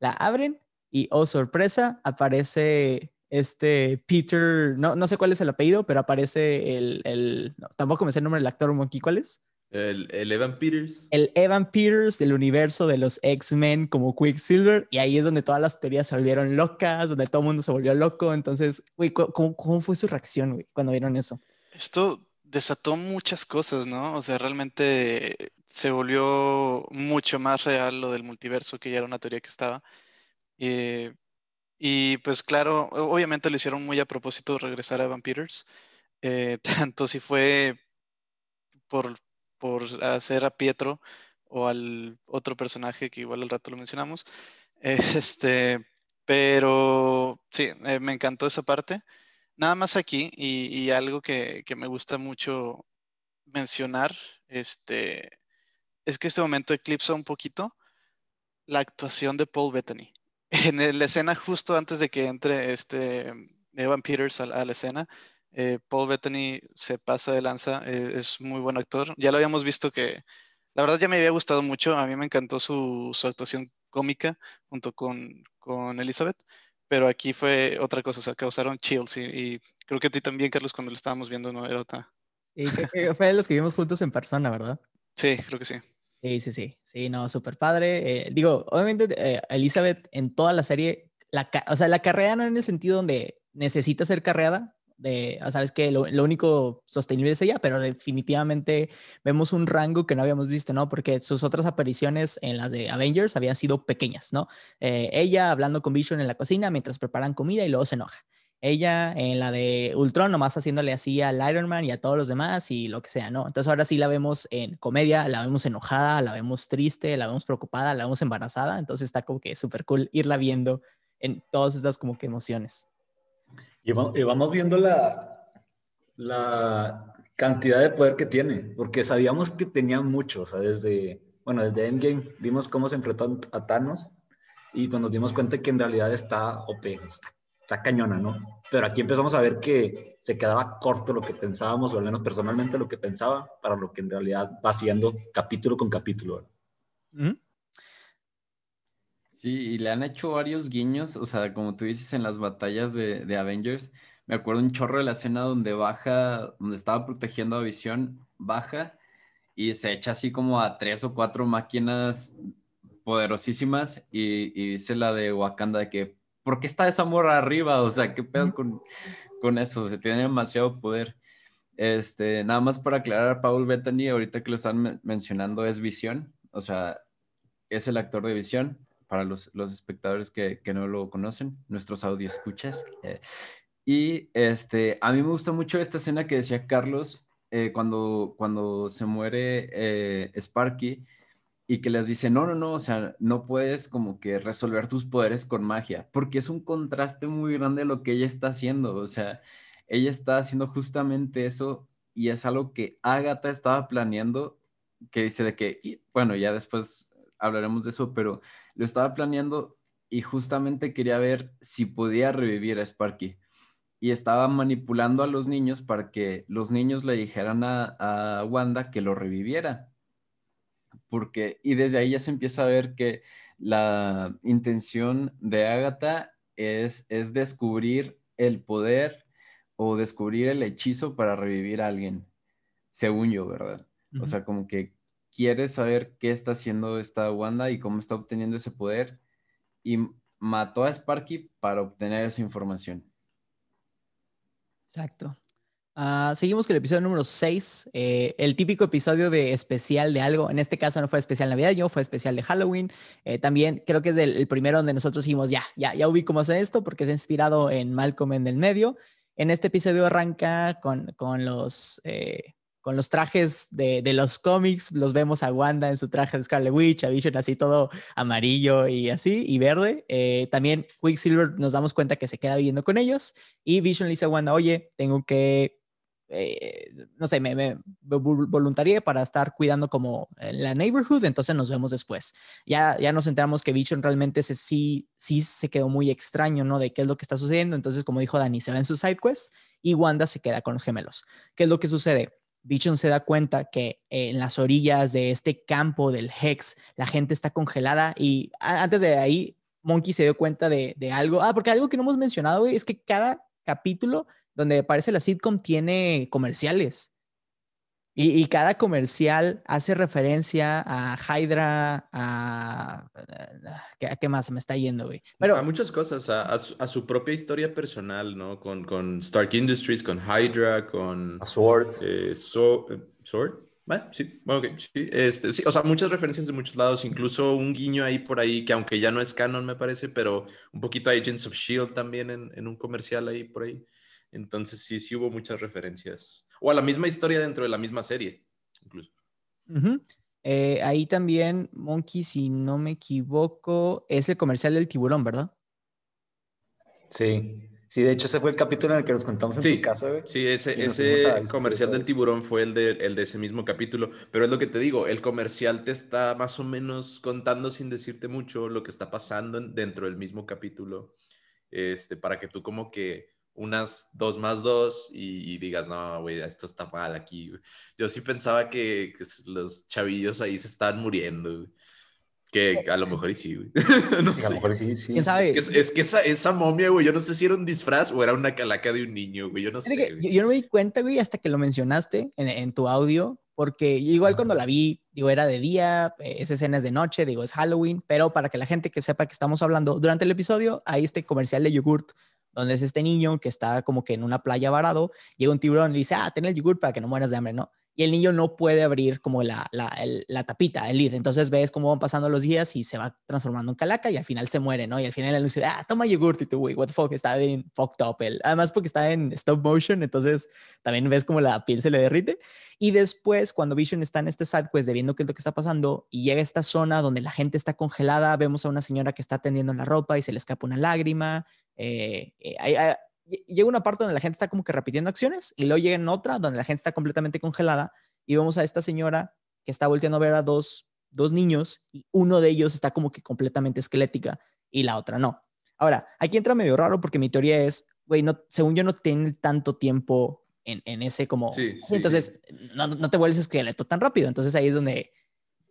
la abren y, oh sorpresa, aparece este Peter, no, no sé cuál es el apellido, pero aparece el, el tampoco me sé el nombre del actor, Monkey, ¿cuál es? El, Evan Peters. El Evan Peters del universo de los X-Men como Quicksilver. Y ahí es donde todas las teorías se volvieron locas, donde todo el mundo se volvió loco. Entonces, güey, ¿cómo, ¿cómo, fue su reacción, güey, cuando vieron eso? Esto desató muchas cosas, ¿no? O sea, realmente se volvió mucho más real lo del multiverso, que ya era una teoría que estaba. Eh, y pues claro, obviamente lo hicieron muy a propósito regresar a Evan Peters. Eh, tanto si fue por por hacer a Pietro o al otro personaje que igual al rato lo mencionamos. Este, pero sí, eh, me encantó esa parte. Nada más aquí, y, algo que, me gusta mucho mencionar, este, es que este momento eclipsa un poquito la actuación de Paul Bettany. En la escena justo antes de que entre este Evan Peters a la escena, eh, Paul Bettany se pasa de lanza, eh, es muy buen actor. Ya lo habíamos visto que, la verdad ya me había gustado mucho, a mí me encantó su, actuación cómica junto con, con Elizabeth, pero aquí fue otra cosa, o sea, causaron chills y, creo que a ti también, Carlos, cuando lo estábamos viendo, no era otra. Sí, que fue de los que vimos juntos en persona, ¿verdad? Sí, creo que sí. Sí, sí, sí. Sí, no, súper padre. Eh, digo, obviamente, eh, Elizabeth en toda la serie, la, o sea, la carrera no en el sentido donde necesita ser carreada, de, sabes que lo, único sostenible es ella, pero definitivamente vemos un rango que no habíamos visto, ¿no? Porque sus otras apariciones en las de Avengers habían sido pequeñas, ¿no? Eh, ella hablando con Vision en la cocina mientras preparan comida y luego se enoja. Ella en la de Ultron, nomás haciéndole así al Iron Man y a todos los demás y lo que sea, ¿no? Entonces ahora sí la vemos en comedia, la vemos enojada, la vemos triste, la vemos preocupada, la vemos embarazada. Entonces está como que súper cool irla viendo en todas estas como que emociones. Y vamos viendo la, la cantidad de poder que tiene, porque sabíamos que tenía mucho, o sea, desde, bueno, desde Endgame vimos cómo se enfrentó a Thanos y pues nos dimos cuenta que en realidad está OP, está, está, cañona, ¿no? Pero aquí empezamos a ver que se quedaba corto lo que pensábamos, o al menos personalmente lo que pensaba, para lo que en realidad va siendo capítulo con capítulo. Sí, y le han hecho varios guiños, o sea, como tú dices en las batallas de, de Avengers, me acuerdo un chorro de la escena donde baja, donde estaba protegiendo a Visión, baja y se echa así como a tres o cuatro máquinas poderosísimas y, dice la de Wakanda de que, ¿por qué está esa morra arriba? O sea, ¿qué pedo con, con eso? Se tiene demasiado poder. Este, nada más para aclarar a Paul Bettany, ahorita que lo están mencionando, es Visión, o sea, es el actor de Visión para los, espectadores que, no lo conocen, nuestros audio escuchas. Eh, y este, a mí me gustó mucho esta escena que decía Carlos eh, cuando, cuando se muere eh, Sparky y que les dice, no, no, no, o sea, no puedes como que resolver tus poderes con magia, porque es un contraste muy grande lo que ella está haciendo, o sea, ella está haciendo justamente eso y es algo que Agatha estaba planeando, que dice de que, bueno, ya después hablaremos de eso, pero lo estaba planeando y justamente quería ver si podía revivir a Sparky. Y estaba manipulando a los niños para que los niños le dijeran a, Wanda que lo reviviera. Porque, y desde ahí ya se empieza a ver que la intención de Agatha es, es descubrir el poder o descubrir el hechizo para revivir a alguien, según yo, ¿verdad? O sea, como que quiere saber qué está haciendo esta Wanda y cómo está obteniendo ese poder y mató a Sparky para obtener esa información. Exacto. Ah, seguimos con el episodio número 6, eh, el típico episodio de especial de algo. En este caso no fue especial Navidad, yo fue especial de Halloween. Eh, también creo que es el, primero donde nosotros dijimos, ya, ya, ya hacer esto porque es inspirado en Malcolm en el medio. En este episodio arranca con, con los, eh, con los trajes de, los cómics, los vemos a Wanda en su traje de Scarlet Witch, a Vision así todo amarillo y así, y verde. Eh, también Quicksilver nos damos cuenta que se queda viviendo con ellos y Vision le dice a Wanda, oye, tengo que, eh, no sé, me, me voluntarié para estar cuidando como la neighborhood, entonces nos vemos después. Ya, ya nos enteramos que Vision realmente se, sí, sí se quedó muy extraño, ¿no? De qué es lo que está sucediendo, entonces como dijo Dani, se va en su side quest y Wanda se queda con los gemelos. ¿Qué es lo que sucede? Vision se da cuenta que en las orillas de este campo del Hex la gente está congelada y antes de ahí Monkey se dio cuenta de, de algo. Ah, porque algo que no hemos mencionado es que cada capítulo donde aparece la sitcom tiene comerciales. Y, cada comercial hace referencia a Hydra, a... ¿Qué, qué más se me está yendo, güey? Pero, a muchas cosas, a, su, propia historia personal, ¿no? Con, con, Stark Industries, con Hydra, con... A Sword. Eh, eh, ¿Sword? Bueno, sí, bueno, okay, sí, este, sí, o sea, muchas referencias de muchos lados, incluso un guiño ahí por ahí, que aunque ya no es canon, me parece, pero un poquito Agents of S.H.I.E.L.D. también en, en un comercial ahí por ahí. Entonces sí, sí hubo muchas referencias. O a la misma historia dentro de la misma serie, incluso. Eh, ahí también, Monkey, si no me equivoco, es el comercial del tiburón, ¿verdad? Sí. Sí, de hecho ese fue el capítulo en el que nos contamos en sí, tu casa, Sí, ese, ese comercial del tiburón fue el de, el de ese mismo capítulo, pero es lo que te digo, el comercial te está más o menos contando sin decirte mucho lo que está pasando dentro del mismo capítulo, este, para que tú como que unas dos más dos y, digas, no, güey, esto está mal aquí. Yo sí pensaba que, los chavillos ahí se estaban muriendo. Que a lo mejor y sí, güey. no sé. A lo mejor sí, sí. ¿Quién sabe? Es que, es que esa, esa, momia, güey, yo no sé si era un disfraz o era una calaca de un niño, güey. Yo no sé. Yo, yo, no me di cuenta, güey, hasta que lo mencionaste en, en tu audio, porque igual cuando la vi, digo, era de día, eh, esa escena es de noche, digo, es Halloween, pero para que la gente que sepa que estamos hablando, durante el episodio hay este comercial de yogurt donde es este niño que está como que en una playa varado, llega un tiburón y le dice, ah, ten el yogurt para que no mueras de hambre, ¿no? y el niño no puede abrir como la, la, la, tapita, el lid. Entonces ves cómo van pasando los días y se va transformando en calaca y al final se muere, ¿no? Y al final el dice, ah, toma yogurt y tú, güey, what the fuck, está bien fucked up. El, además porque está en stop motion, entonces también ves como la piel se le derrite. Y después, cuando Vision está en este side quest de viendo qué es lo que está pasando y llega esta zona donde la gente está congelada, vemos a una señora que está tendiendo la ropa y se le escapa una lágrima. Eh, eh, hay, llega una parte donde la gente está como que repitiendo acciones y luego llega en otra donde la gente está completamente congelada y vemos a esta señora que está volteando a ver a dos, dos niños y uno de ellos está como que completamente esquelética y la otra no. Ahora, aquí entra medio raro porque mi teoría es, güey, no, según yo no tiene tanto tiempo en, en ese como... Sí, entonces, No, no, te vuelves esqueleto tan rápido. Entonces ahí es donde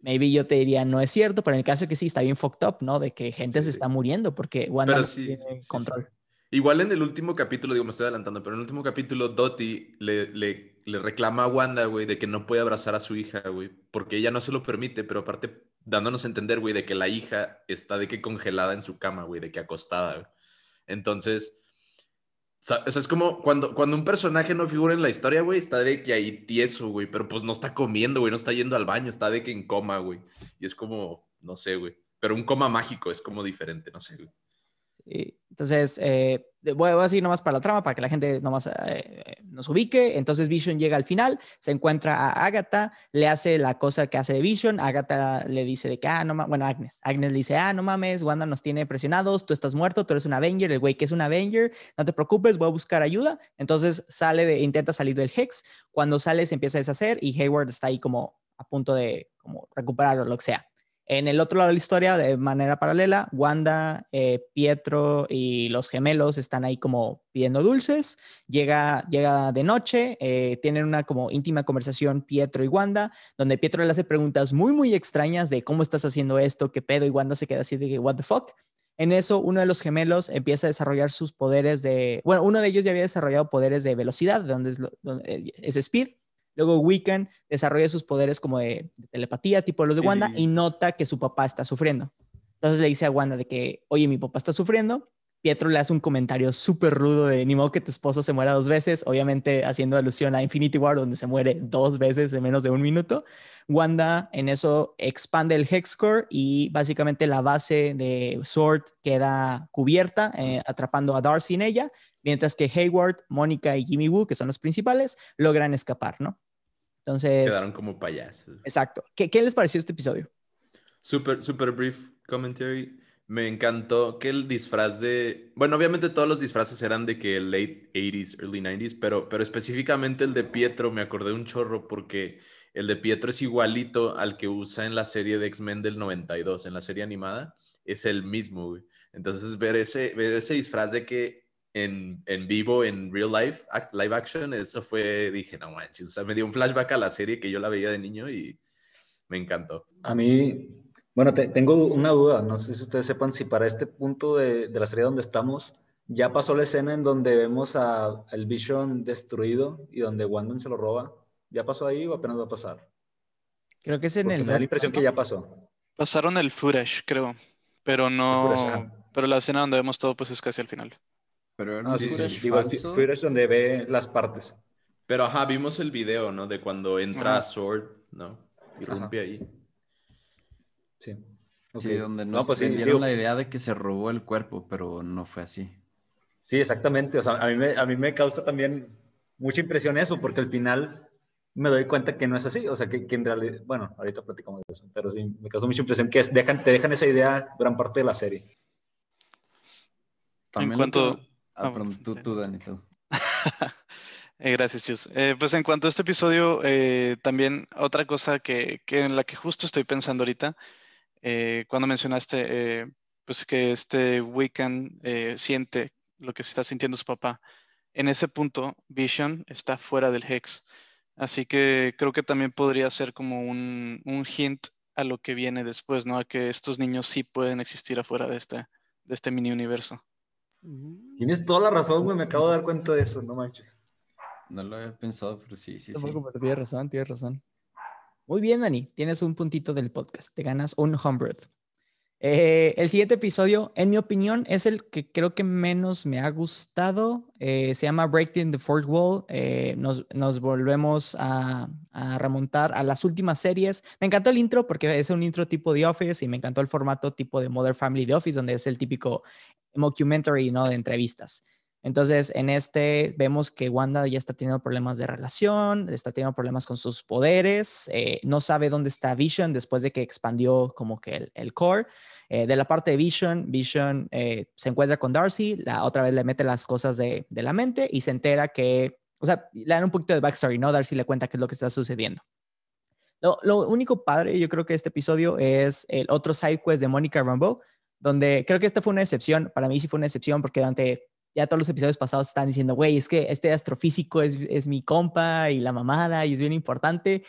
maybe yo te diría, no es cierto, pero en el caso que sí, está bien fucked up, ¿no? De que gente se está muriendo porque Wanda no tiene control. Igual en el último capítulo, digo, me estoy adelantando, pero en el último capítulo, Dottie le, le, le reclama a Wanda, güey, de que no puede abrazar a su hija, güey, porque ella no se lo permite, pero aparte dándonos a entender, güey, de que la hija está de que congelada en su cama, güey, de que acostada, güey. Entonces, o sea, es como cuando, cuando un personaje no figura en la historia, güey, está de que ahí tieso, güey, pero pues no está comiendo, güey, no está yendo al baño, está de que en coma, güey. Y es como, no sé, güey, pero un coma mágico es como diferente, no sé, güey. Entonces, eh, voy, a seguir nomás para la trama, para que la gente nomás eh, nos ubique. Entonces, Vision llega al final, se encuentra a Agatha, le hace la cosa que hace de Vision. Agatha le dice de que, ah, no bueno, Agnes. Agnes le dice, ah, no mames, Wanda nos tiene presionados, tú estás muerto, tú eres un Avenger, el güey que es un Avenger, no te preocupes, voy a buscar ayuda. Entonces, sale de, intenta salir del Hex. Cuando sale, se empieza a deshacer y Hayward está ahí como a punto de como recuperar o lo que sea. En el otro lado de la historia, de manera paralela, Wanda, eh, Pietro y los gemelos están ahí como pidiendo dulces. Llega, llega de noche, eh, tienen una como íntima conversación Pietro y Wanda, donde Pietro le hace preguntas muy, muy extrañas de cómo estás haciendo esto, qué pedo, y Wanda se queda así de what the fuck. En eso, uno de los gemelos empieza a desarrollar sus poderes de, bueno, uno de ellos ya había desarrollado poderes de velocidad, de donde donde es speed, Luego Wiccan desarrolla sus poderes como de, telepatía, tipo los de Wanda, y nota que su papá está sufriendo. Entonces le dice a Wanda de que, oye, mi papá está sufriendo. Pietro le hace un comentario súper rudo de ni modo que tu esposo se muera dos veces, obviamente haciendo alusión a Infinity War, donde se muere dos veces en menos de un minuto. Wanda en eso expande el Hexcore y básicamente la base de Sword queda cubierta, eh, atrapando a Darcy en ella, mientras que Hayward, Mónica y Jimmy Woo, que son los principales, logran escapar, ¿no? Entonces. Quedaron como payasos. Exacto. ¿Qué, qué les pareció este episodio? Súper, súper brief commentary. Me encantó que el disfraz de. Bueno, obviamente todos los disfraces eran de que late 80s, early 90s, pero, pero específicamente el de Pietro me acordé un chorro porque el de Pietro es igualito al que usa en la serie de X-Men del 92, en la serie animada. Es el mismo, güey. Entonces, ver ese, ver ese disfraz de que en, en, vivo, en real life, live action, eso fue, dije, no manches, o sea, me dio un flashback a la serie que yo la veía de niño y me encantó. A mí, bueno, tengo una duda, no sé si ustedes sepan si para este punto de, de la serie donde estamos, ya pasó la escena en donde vemos a, el Vision destruido y donde Wanda se lo roba. ¿Ya pasó ahí o apenas va a pasar? Creo que es en el... Me da la impresión que ya pasó. Pasaron el footage, creo, pero no... pero la escena donde vemos todo pues es casi al final. Pero no, sí, sí, es donde ve las partes. Pero ajá, vimos el video, ¿no? De cuando entra Sword, ¿no? Y rompe ahí. Sí. Sí, donde nos no, pues vendieron la idea de que se robó el cuerpo, pero no fue así. Sí, exactamente. O sea, a mí me, a mí me causa también mucha impresión eso, porque al final me doy cuenta que no es así. O sea, que, que en realidad, bueno, ahorita platicamos de eso, pero sí, me causa mucha impresión que dejan, te dejan esa idea gran parte de la serie. También en cuanto... Ah, tú, tú, Dani, tú. Eh, gracias, Chus. Eh, pues en cuanto a este episodio, eh, también otra cosa que, que, en la que justo estoy pensando ahorita, cuando mencionaste pues que este Wiccan siente lo que está sintiendo su papá, en ese punto Vision está fuera del Hex. Así que creo que también podría ser como un, un hint a lo que viene después, ¿no? A que estos niños sí pueden existir afuera de este, de este mini universo. Tienes toda la razón, güey. Me acabo de dar cuenta de eso, no manches. No lo había pensado, pero sí, sí, sí. Tampoco, pero tienes razón, tienes razón. Muy bien, Dani. Tienes un puntito del podcast. Te ganas un hundred. Eh, el siguiente episodio, en mi opinión, es el que creo que menos me ha gustado. Eh, se llama Breaking the Fourth Wall. Eh, nos, volvemos a, a, remontar a las últimas series. Me encantó el intro porque es un intro tipo The Office y me encantó el formato tipo de Mother Family The Office, donde es el típico mockumentary, ¿no? De entrevistas. Entonces, en este vemos que Wanda ya está teniendo problemas de relación, está teniendo problemas con sus poderes, eh, no sabe dónde está Vision después de que expandió como que el, core. Eh, de la parte de Vision, Vision eh, se encuentra con Darcy, la otra vez le mete las cosas de, de, la mente y se entera que, o sea, le dan un poquito de backstory, ¿no? Darcy le cuenta qué es lo que está sucediendo. Lo, lo único padre, yo creo que este episodio es el otro side quest de Mónica Rambeau, donde creo que esta fue una excepción, para mí sí fue una excepción porque durante ya todos los episodios pasados están diciendo, güey, es que este astrofísico es, es mi compa y la mamada y es bien importante.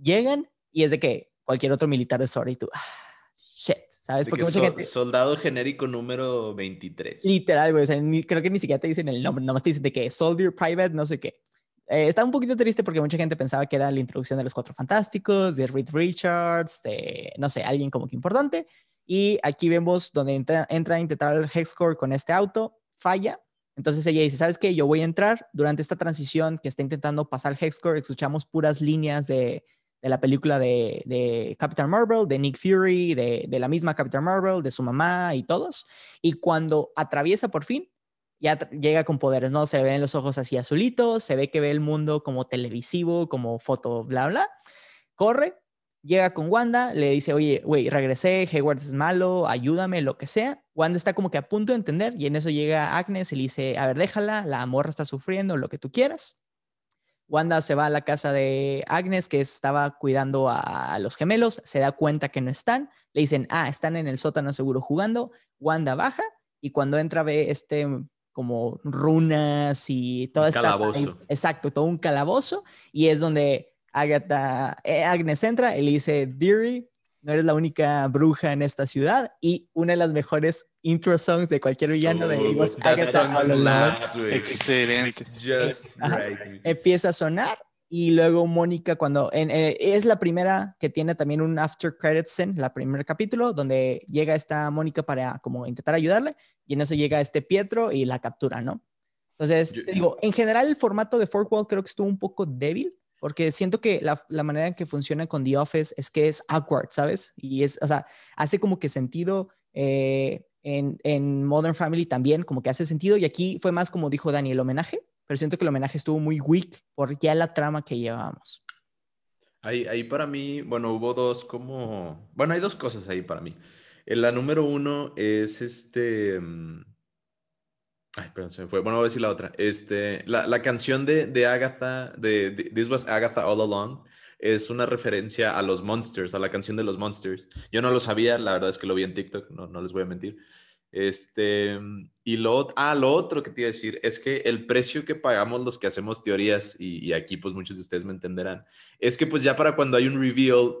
Llegan y es de que cualquier otro militar de Sora y tú, ah, shit, ¿sabes? Porque so, gente... Soldado genérico número 23. Literal, güey, o sea, ni, creo que ni siquiera te dicen el nombre, nomás te dicen de que Soldier Private, no sé qué. Eh, está un poquito triste porque mucha gente pensaba que era la introducción de los Cuatro Fantásticos, de Reed Richards, de, no sé, alguien como que importante. Y aquí vemos donde entra, entra a intentar el Hexcore con este auto, falla, entonces ella dice, ¿sabes qué? Yo voy a entrar durante esta transición que está intentando pasar Hexcore, escuchamos puras líneas de, la película de, de, Captain Marvel, de Nick Fury, de, la misma Captain Marvel, de su mamá y todos. Y cuando atraviesa por fin, ya llega con poderes, ¿no? Se ven los ojos así azulitos, se ve que ve el mundo como televisivo, como foto, bla, bla. Corre, llega con Wanda, le dice, oye, güey, regresé, Hayward es malo, ayúdame, lo que sea. Wanda está como que a punto de entender y en eso llega Agnes y le dice, a ver, déjala, la morra está sufriendo, lo que tú quieras. Wanda se va a la casa de Agnes, que estaba cuidando a, los gemelos, se da cuenta que no están, le dicen, ah, están en el sótano seguro jugando, Wanda baja y cuando entra ve este como runas y todo esta... Calabozo. Exacto, todo un calabozo y es donde Agatha, eh, Agnes entra y le dice, Deary, no eres la única bruja en esta ciudad y una de las mejores intro songs de cualquier villano de oh, Agatha Excelente. Empieza a sonar y luego Mónica cuando en, eh, es la primera que tiene también un after credits scene, la primer capítulo donde llega esta Mónica para como intentar ayudarle y en eso llega este Pietro y la captura, ¿no? Entonces, te digo, en general el formato de Fork Wall creo que estuvo un poco débil porque siento que la, la, manera en que funciona con The Office es que es awkward, ¿sabes? Y es, o sea, hace como que sentido eh, en, en, Modern Family también, como que hace sentido. Y aquí fue más como dijo Dani, el homenaje, pero siento que el homenaje estuvo muy weak por ya la trama que llevábamos. Ahí, ahí para mí, bueno, hubo dos como, bueno, hay dos cosas ahí para mí. La número uno es este, mm, Ay, perdón, se me fue. Bueno, voy a decir la otra. Este, la, la canción de, de Agatha, de, This Was Agatha All Along, es una referencia a los Monsters, a la canción de los Monsters. Yo no lo sabía, la verdad es que lo vi en TikTok, no, no les voy a mentir. Este, y lo, ah, lo otro que te iba a decir es que el precio que pagamos los que hacemos teorías, y, y aquí pues muchos de ustedes me entenderán, es que pues ya para cuando hay un reveal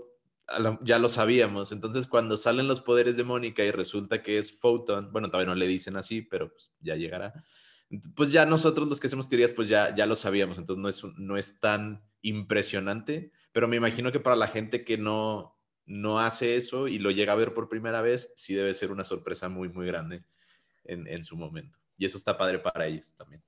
ya lo sabíamos. Entonces, cuando salen los poderes de Mónica y resulta que es Photon, bueno, todavía no le dicen así, pero pues, ya llegará. Pues ya nosotros los que hacemos teorías, pues ya, ya lo sabíamos. Entonces, no es, no es tan impresionante, pero me imagino que para la gente que no, no hace eso y lo llega a ver por primera vez, sí debe ser una sorpresa muy, muy grande en, en su momento. Y eso está padre para ellos también.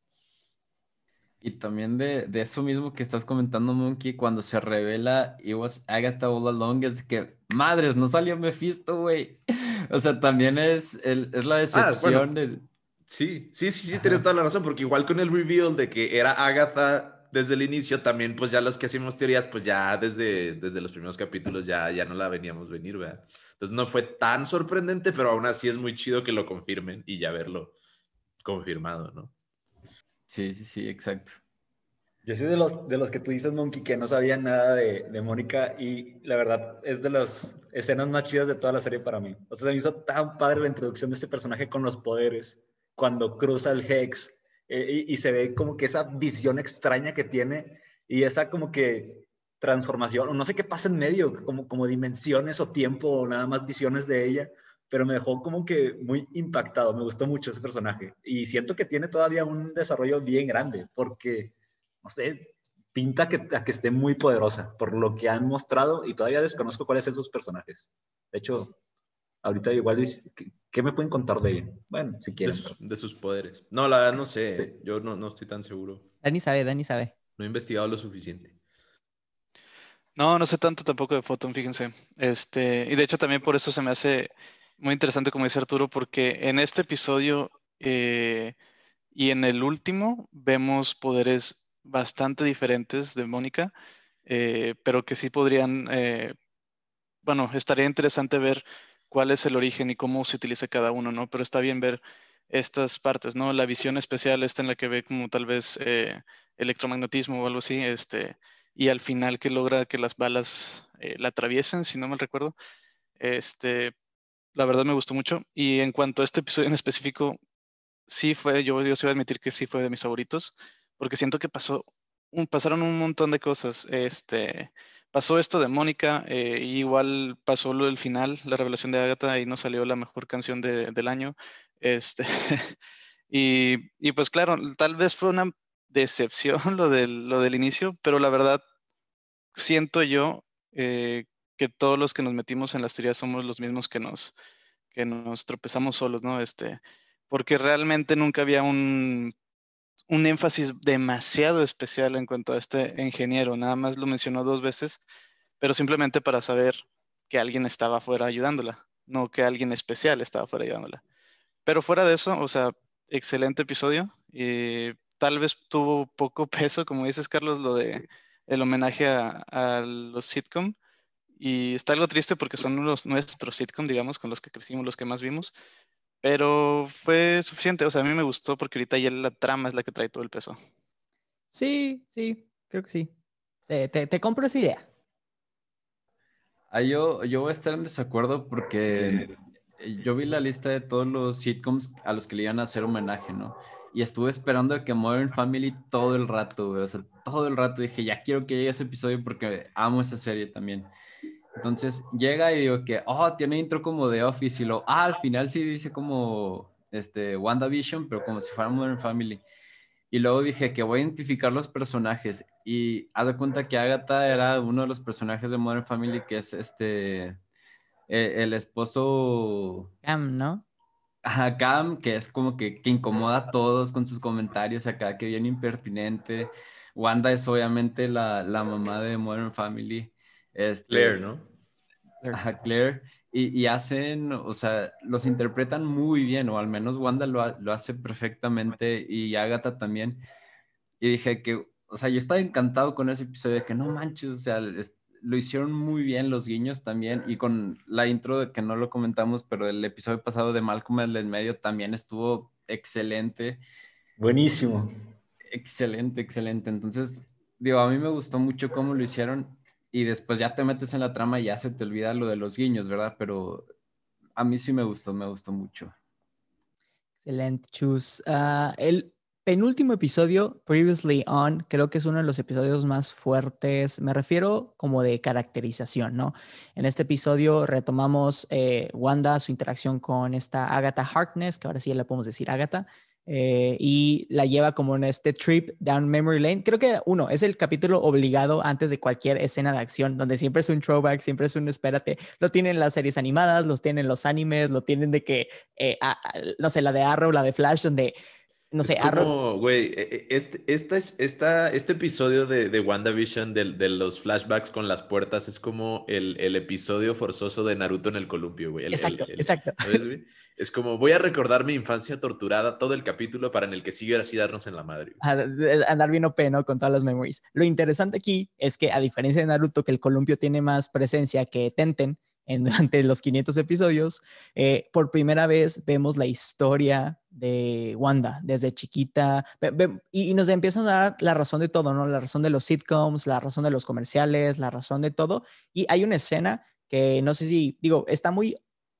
Y también de, de, eso mismo que estás comentando, Monkey, cuando se revela It was Agatha all along, es que, madres, no salió Mephisto, güey. O sea, también es, el, es la ah, decepción ah, bueno, de... Sí, sí, sí, sí, tienes toda la razón, porque igual con el reveal de que era Agatha desde el inicio, también pues ya los que hacemos teorías, pues ya desde, desde los primeros capítulos ya, ya no la veníamos venir, ¿verdad? Entonces no fue tan sorprendente, pero aún así es muy chido que lo confirmen y ya verlo confirmado, ¿no? Sí, sí, sí, exacto. Yo soy de los, de los que tú dices, Monkey, que no sabían nada de, de Mónica y la verdad es de las escenas más chidas de toda la serie para mí. O sea, se me hizo tan padre la introducción de este personaje con los poderes, cuando cruza el Hex eh, y, y, se ve como que esa visión extraña que tiene y esa como que transformación, o no sé qué pasa en medio, como, como dimensiones o tiempo, o nada más visiones de ella, pero me dejó como que muy impactado, me gustó mucho ese personaje. Y siento que tiene todavía un desarrollo bien grande, porque, no sé, pinta que, a que esté muy poderosa por lo que han mostrado y todavía desconozco cuáles son sus personajes. De hecho, ahorita igual, ¿qué, me pueden contar de ella? Bueno, si quieren. De sus, poderes. No, la verdad no sé, yo no, no estoy tan seguro. Dani sabe, Dani sabe. No he investigado lo suficiente. No, no sé tanto tampoco de Photon, fíjense. Este, y de hecho también por eso se me hace muy interesante, como dice Arturo, porque en este episodio eh, y en el último vemos poderes bastante diferentes de Mónica, eh, pero que sí podrían, eh, bueno, estaría interesante ver cuál es el origen y cómo se utiliza cada uno, ¿no? Pero está bien ver estas partes, ¿no? La visión especial, esta en la que ve como tal vez electromagnetismo o algo así, este, y al final que logra que las balas la atraviesen, si no me recuerdo. Este, la verdad me gustó mucho. Y en cuanto a este episodio en específico, sí fue, yo, yo sí voy a admitir que sí fue de mis favoritos, porque siento que pasó, un, pasaron un montón de cosas. Este, pasó esto de Mónica, eh, igual pasó lo del final, la revelación de Agatha, y no salió la mejor canción del año. Este, y, y pues claro, tal vez fue una decepción lo del, lo del inicio, pero la verdad siento yo eh, que todos los que nos metimos en las teorías somos los mismos que nos, que nos tropezamos solos, ¿no? Este, porque realmente nunca había un, un énfasis demasiado especial en cuanto a este ingeniero, nada más lo mencionó dos veces, pero simplemente para saber que alguien estaba afuera ayudándola, no que alguien especial estaba afuera ayudándola. Pero fuera de eso, o sea, excelente episodio. Y tal vez tuvo poco peso, como dices, Carlos, lo de el homenaje a, los sitcom. Y está algo triste porque son los, nuestros sitcom, digamos, con los que crecimos, los que más vimos. Pero fue suficiente. O sea, a mí me gustó porque ahorita ya la trama es la que trae todo el peso. Sí, sí, creo que sí. Te, te, compro esa idea. Ah, yo, yo voy a estar en desacuerdo porque yo vi la lista de todos los sitcoms a los que le iban a hacer homenaje, ¿no? y estuve esperando a que Modern Family todo el rato, güey. O sea, todo el rato dije, ya quiero que llegue ese episodio porque amo esa serie también. Entonces llega y digo que, oh, tiene intro como de Office y lo, ah, al final sí dice como, este, WandaVision, pero como si fuera Modern Family. Y luego dije que voy a identificar los personajes y haz de cuenta que Agatha era uno de los personajes de Modern Family que es este, e, el esposo... Cam, ¿no? a Cam, que es como que, que, incomoda a todos con sus comentarios acá, que bien impertinente. Wanda es obviamente la, la mamá de Modern Family. Este, Claire, ¿no? Ajá, Claire. Y, y, hacen, o sea, los interpretan muy bien, o al menos Wanda lo, lo hace perfectamente y Agatha también. Y dije que, o sea, yo estaba encantado con ese episodio de que no manches, o sea, lo hicieron muy bien los guiños también y con la intro de que no lo comentamos, pero el episodio pasado de Malcolm el en medio también estuvo excelente. Buenísimo. Excelente, excelente. Entonces, digo, a mí me gustó mucho cómo lo hicieron y después ya te metes en la trama y ya se te olvida lo de los guiños, ¿verdad? Pero a mí sí me gustó, me gustó mucho. Excelente, Chus. Ah, el penúltimo episodio, Previously On, creo que es uno de los episodios más fuertes. Me refiero como de caracterización, ¿no? En este episodio retomamos eh, Wanda, su interacción con esta Agatha Harkness, que ahora sí le podemos decir Agatha. Eh, y la lleva como en este trip down memory lane. Creo que uno es el capítulo obligado antes de cualquier escena de acción, donde siempre es un throwback, siempre es un espérate. Lo tienen las series animadas, los tienen los animes, lo tienen de que, eh, no sé, la de Arrow, la de Flash, donde no sé, como, güey, e, e, este, esta es, esta, este episodio de, de WandaVision de, de, los flashbacks con las puertas es como el, el episodio forzoso de Naruto en el columpio, güey. exacto, exacto. Es como, voy a recordar mi infancia torturada todo el capítulo para en el que sigue así darnos en la madre. Andar bien OP, ¿no? Con todas las memories. Lo interesante aquí es que, a diferencia de Naruto, que el columpio tiene más presencia que Tenten, en, durante los 500 episodios, eh, por primera vez vemos la historia de Wanda desde chiquita y, nos empiezan a dar la razón de todo, ¿no? La razón de los sitcoms, la razón de los comerciales, la razón de todo. Y hay una escena que no sé si, digo, está muy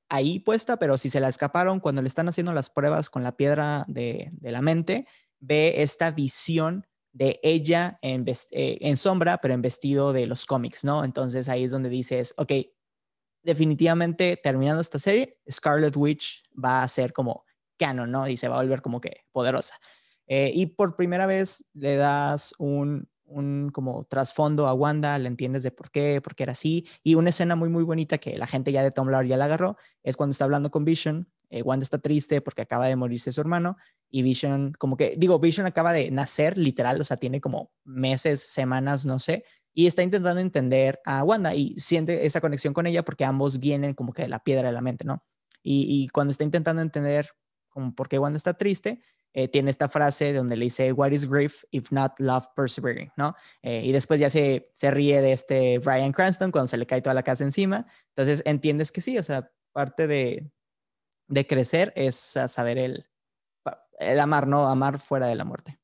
ahí puesta, pero si se la escaparon cuando le están haciendo las pruebas con la piedra de, la mente, ve esta visión de ella en, eh, en sombra, pero en vestido de los cómics, ¿no? Entonces ahí es donde dices, ok, definitivamente terminando esta serie, Scarlet Witch va a ser como canon, ¿no? Y se va a volver como que poderosa. Eh, y por primera vez le das un, un como trasfondo a Wanda, le entiendes de por qué, por qué era así. Y una escena muy, muy bonita que la gente ya de Tumblr ya la agarró es cuando está hablando con Vision. Eh, Wanda está triste porque acaba de morirse su hermano y Vision, como que, digo, Vision acaba de nacer literal, o sea, tiene como meses, semanas, no sé, y está intentando entender a Wanda y siente esa conexión con ella porque ambos vienen como que de la piedra de la mente, ¿no? Y, cuando está intentando entender como por qué Wanda está triste, eh, tiene esta frase donde le dice, What is grief if not love persevering? ¿no? Eh, y después ya se, se ríe de este Brian Cranston cuando se le cae toda la casa encima. Entonces entiendes que sí, o sea, parte de, de crecer es saber el, el amar, ¿no? Amar fuera de la muerte.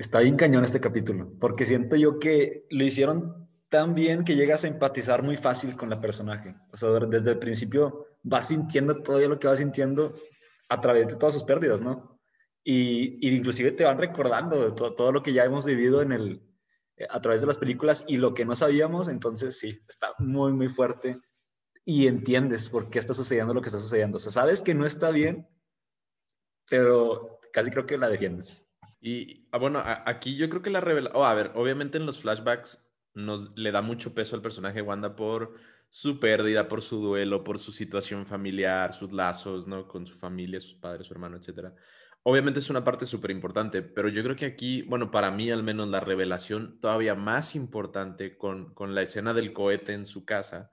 Está bien cañón este capítulo, porque siento yo que lo hicieron tan bien que llegas a empatizar muy fácil con la personaje. O sea, desde el principio vas sintiendo todo lo que vas sintiendo a través de todas sus pérdidas, ¿no? Y, y inclusive te van recordando de todo, lo que ya hemos vivido en el, eh, a través de las películas y lo que no sabíamos, entonces sí, está muy, muy fuerte y entiendes por qué está sucediendo lo que está sucediendo. O sea, sabes que no está bien, pero casi creo que la defiendes. Y ah, bueno, aquí yo creo que la revela, oh, a ver, obviamente en los flashbacks nos le da mucho peso al personaje Wanda por su pérdida, por su duelo, por su situación familiar, sus lazos, ¿no? Con su familia, sus padres, su hermano, etc. Obviamente es una parte súper importante, pero yo creo que aquí, bueno, para mí al menos la revelación todavía más importante con, con la escena del cohete en su casa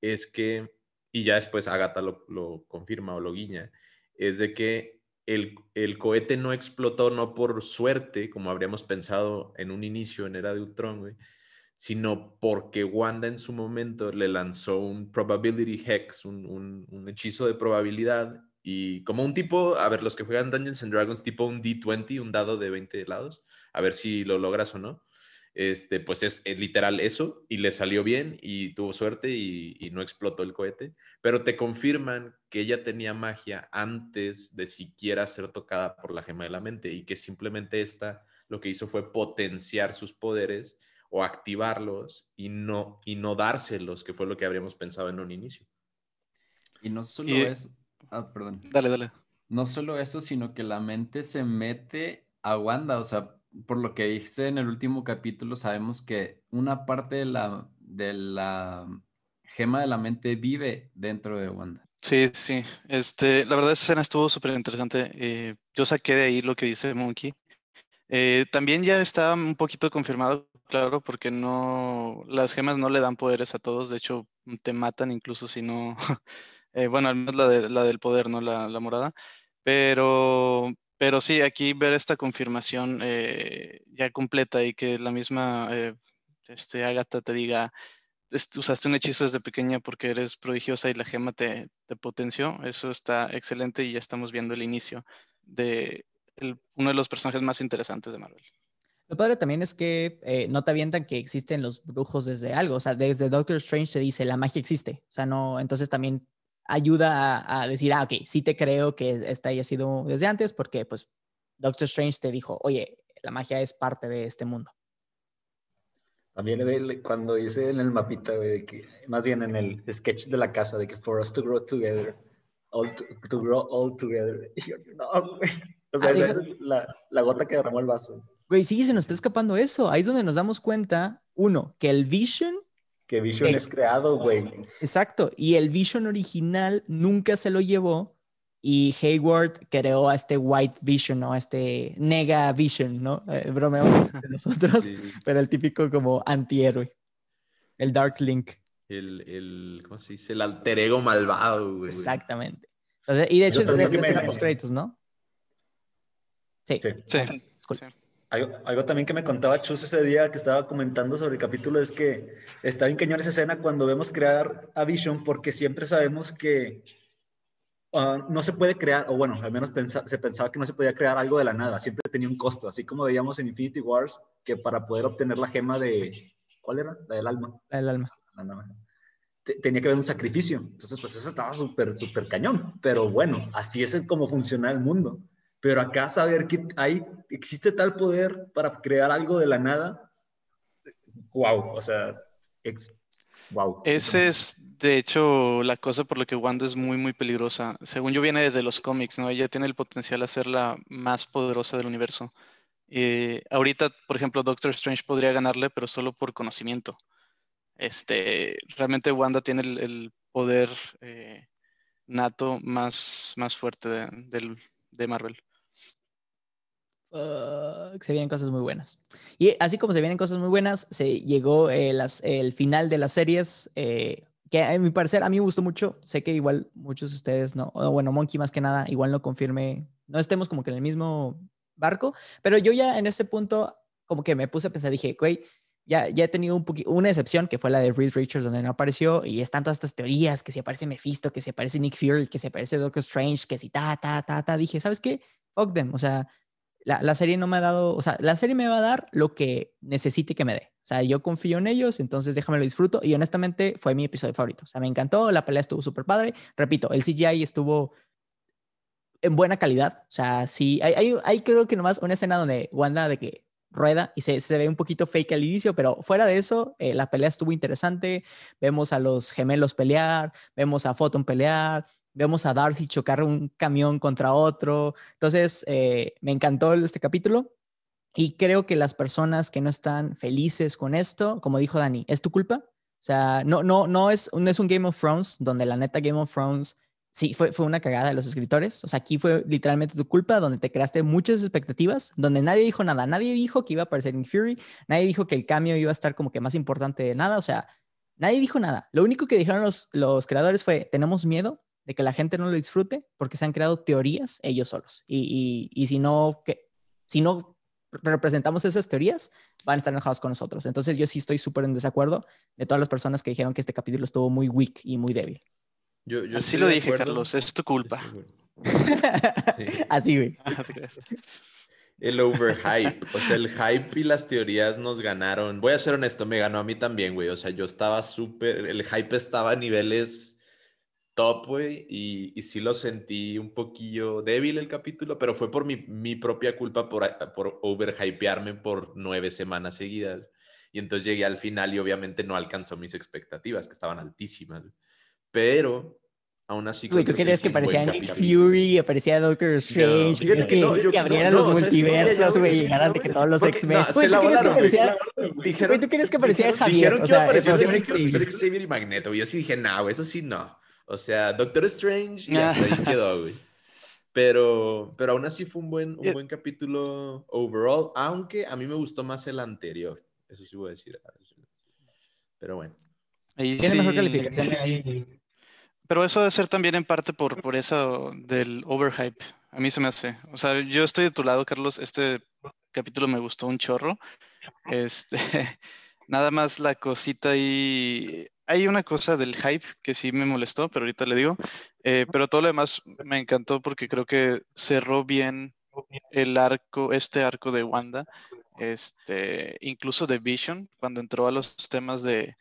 es que, y ya después Agatha lo, lo confirma o lo guiña, es de que el, cohete no explotó no por suerte, como habríamos pensado en un inicio en Era de Ultron, güey, sino porque Wanda en su momento le lanzó un probability hex, un, un, hechizo de probabilidad, y como un tipo, a ver, los que juegan Dungeons and Dragons, tipo un D20, un dado de 20 lados, a ver si lo logras o no. Este, pues es, literal eso, y le salió bien y tuvo suerte y, y no explotó el cohete, pero te confirman que ella tenía magia antes de siquiera ser tocada por la gema de la mente y que simplemente esta lo que hizo fue potenciar sus poderes o activarlos y no, y no dárselos, que fue lo que habríamos pensado en un inicio. Y no solo eso, ah, perdón. Dale, dale. No solo eso, sino que la mente se mete a Wanda, o sea, por lo que hice en el último capítulo, sabemos que una parte de la, de la gema de la mente vive dentro de Wanda. Sí, sí. Este, la verdad, esa escena estuvo súper interesante. Eh, yo saqué de ahí lo que dice Monkey. Eh, también ya está un poquito confirmado Claro, porque no, las gemas no le dan poderes a todos, de hecho te matan incluso si no, eh, bueno, al menos la, de, la del poder, ¿no? La, morada. Pero, pero sí, aquí ver esta confirmación eh, ya completa y que la misma eh, este, Agatha te diga, usaste un hechizo desde pequeña porque eres prodigiosa y la gema te, te potenció, eso está excelente y ya estamos viendo el inicio de uno de los personajes más interesantes de Marvel. Lo padre también es que eh, no te avientan que existen los brujos desde algo, o sea, desde Doctor Strange te dice, la magia existe, o sea, no, entonces también ayuda a, decir, ah, ok, sí te creo que esta haya sido desde antes, porque pues Doctor Strange te dijo, oye, la magia es parte de este mundo. También cuando dice en el mapita, de que, más bien en el sketch de la casa, de que for us to grow together, all to, grow all together. no, O sea, ah, esa es la, la gota que derramó el vaso. Güey, sí, se nos está escapando eso. Ahí es donde nos damos cuenta, uno, que el Vision... Que Vision es creado, güey. Exacto. Y el Vision original nunca se lo llevó y Hayward creó a este White Vision, ¿no? A este Nega Vision, ¿no? Eh, bromeamos de nosotros, pero el típico como antihéroe. El Dark Link. El, el, ¿cómo se dice? El alter ego malvado, güey. Exactamente. y de hecho es de, post créditos, ¿no? Sí. Sí. sí. sí. Algo, también que me contaba Chus ese día que estaba comentando sobre el capítulo es que está bien cañón esa escena cuando vemos crear a Vision porque siempre sabemos que ah, no se puede crear, o bueno, al menos se pensaba que no se podía crear algo de la nada, siempre tenía un costo, así como veíamos en Infinity Wars que para poder obtener la gema de, ¿cuál era? La del alma. La del alma. tenía que haber un sacrificio, entonces pues eso estaba súper, súper cañón, pero bueno, así es como funciona el mundo. Pero acá saber que hay, existe tal poder para crear algo de la nada, wow, o sea, wow. Ese es, de hecho, la cosa por la que Wanda es muy, muy peligrosa. Según yo, viene desde los cómics, ¿no? Ella tiene el potencial de ser la más poderosa del universo. Eh, ahorita, por ejemplo, Doctor Strange podría ganarle, pero solo por conocimiento. Este, realmente Wanda tiene el, poder eh, nato más, más fuerte de, de Marvel se vienen cosas muy buenas. Y así como se vienen cosas muy buenas, se llegó eh, el final de las series, eh, que a mi parecer a mí me gustó mucho. Sé que igual muchos de ustedes no, bueno, Monkey más que nada, igual no confirme, no estemos como que en el mismo barco, pero yo ya en ese punto como que me puse a pensar, dije, güey, ya, ya he tenido un una excepción, que fue la de Reed Richards, donde no apareció, y están todas estas teorías, que si aparece Mephisto, que si aparece Nick Fury, que si aparece Doctor Strange, que si ta, ta, ta, ta, dije, ¿sabes qué? Fuck them, o sea, la, serie no me ha dado, o sea, la serie me va a dar lo que necesite que me dé. O sea, yo confío en ellos, entonces déjame lo disfruto. Y honestamente fue mi episodio favorito. O sea, me encantó, la pelea estuvo súper padre. Repito, el CGI estuvo en buena calidad. O sea, sí, hay, hay, creo que nomás una escena donde Wanda de que rueda y se, se ve un poquito fake al inicio, pero fuera de eso, eh, la pelea estuvo interesante. Vemos a los gemelos pelear, vemos a Photon pelear, vemos a Darcy chocar un camión contra otro. Entonces, eh, me encantó este capítulo y creo que las personas que no están felices con esto, como dijo Dani, es tu culpa. O sea, no, no, no, es, no es un Game of Thrones donde la neta Game of Thrones sí fue, fue una cagada de los escritores. O sea, aquí fue literalmente tu culpa, donde te creaste muchas expectativas, donde nadie dijo nada. Nadie dijo que iba a aparecer en Fury, nadie dijo que el cambio iba a estar como que más importante de nada. O sea, nadie dijo nada. Lo único que dijeron los, los creadores fue: tenemos miedo de que la gente no lo disfrute porque se han creado teorías ellos solos. Y, y, si, no, que, si no representamos esas teorías, van a estar enojados con nosotros. Entonces yo sí estoy súper en desacuerdo de todas las personas que dijeron que este capítulo estuvo muy weak y muy débil. Yo, yo Así lo dije, Carlos, es tu culpa. Así, güey. Ah, el overhype, o sea, el hype y las teorías nos ganaron. Voy a ser honesto, me ganó a mí también, güey. O sea, yo estaba súper, el hype estaba a niveles top, güey, y, y, sí lo sentí un poquillo débil el capítulo, pero fue por mi, mi propia culpa por, por overhypearme por nueve semanas seguidas. Y entonces llegué al final y obviamente no alcanzó mis expectativas, que estaban altísimas. Pero aún así. Güey, tú querías que parecía Nick Fury, aparecía Doctor Strange, no, que, no, que abrieran los multiversos, güey, llegaran de que todos los X-Men. Güey, ¿tú querías que aparecía? Güey, ¿tú querías que aparecía Javier? Dijeron que iba a aparecer Xavier y Magneto, y yo sí dije, no, eso sí no. O sea, Doctor Strange y hasta ahí quedó, güey. Pero, pero aún así fue un buen, un buen capítulo overall, aunque a mí me gustó más el anterior. Eso sí voy a decir. Pero bueno. Tiene mejor calificación ahí. Pero eso debe ser también en parte por, por eso del overhype. A mí se me hace. O sea, yo estoy de tu lado, Carlos. Este capítulo me gustó un chorro. Este, nada más la cosita ahí hay una cosa del hype que sí me molestó, pero ahorita le digo. Eh, pero todo lo demás me encantó porque creo que cerró bien el arco, este arco de Wanda, este, incluso de Vision, cuando entró a los temas de,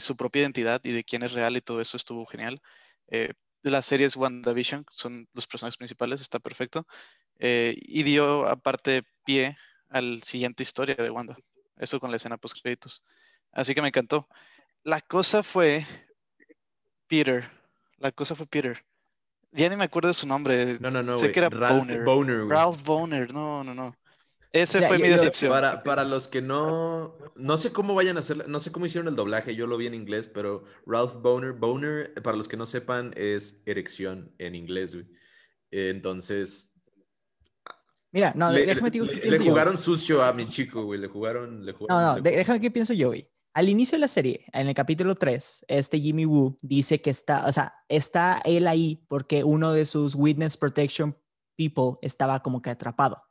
su propia identidad y de quién es real y todo eso estuvo genial. Eh, las series WandaVision son los personajes principales, está perfecto. Eh, y dio aparte pie a la siguiente historia de Wanda, eso con la escena post créditos. Así que me encantó la cosa fue Peter. La cosa fue Peter. Ya ni me acuerdo de su nombre. No, no, no. Sé que era Ralph Boner. Ralph Boner. No, no, no. Ese fue mi decepción. Para, para, los que no, no sé cómo vayan a hacer, no sé cómo hicieron el doblaje, yo lo vi en inglés, pero Ralph Boner, Boner, para los que no sepan, es erección en inglés, güey. entonces. Mira, no, déjame decir. Le, le, jugaron sucio a mi chico, güey. Le jugaron. Le jugaron no, no, déjame que pienso yo, güey. Al inicio de la serie, en el capítulo 3, este Jimmy Woo dice que está, o sea, está él ahí porque uno de sus Witness Protection People estaba como que atrapado.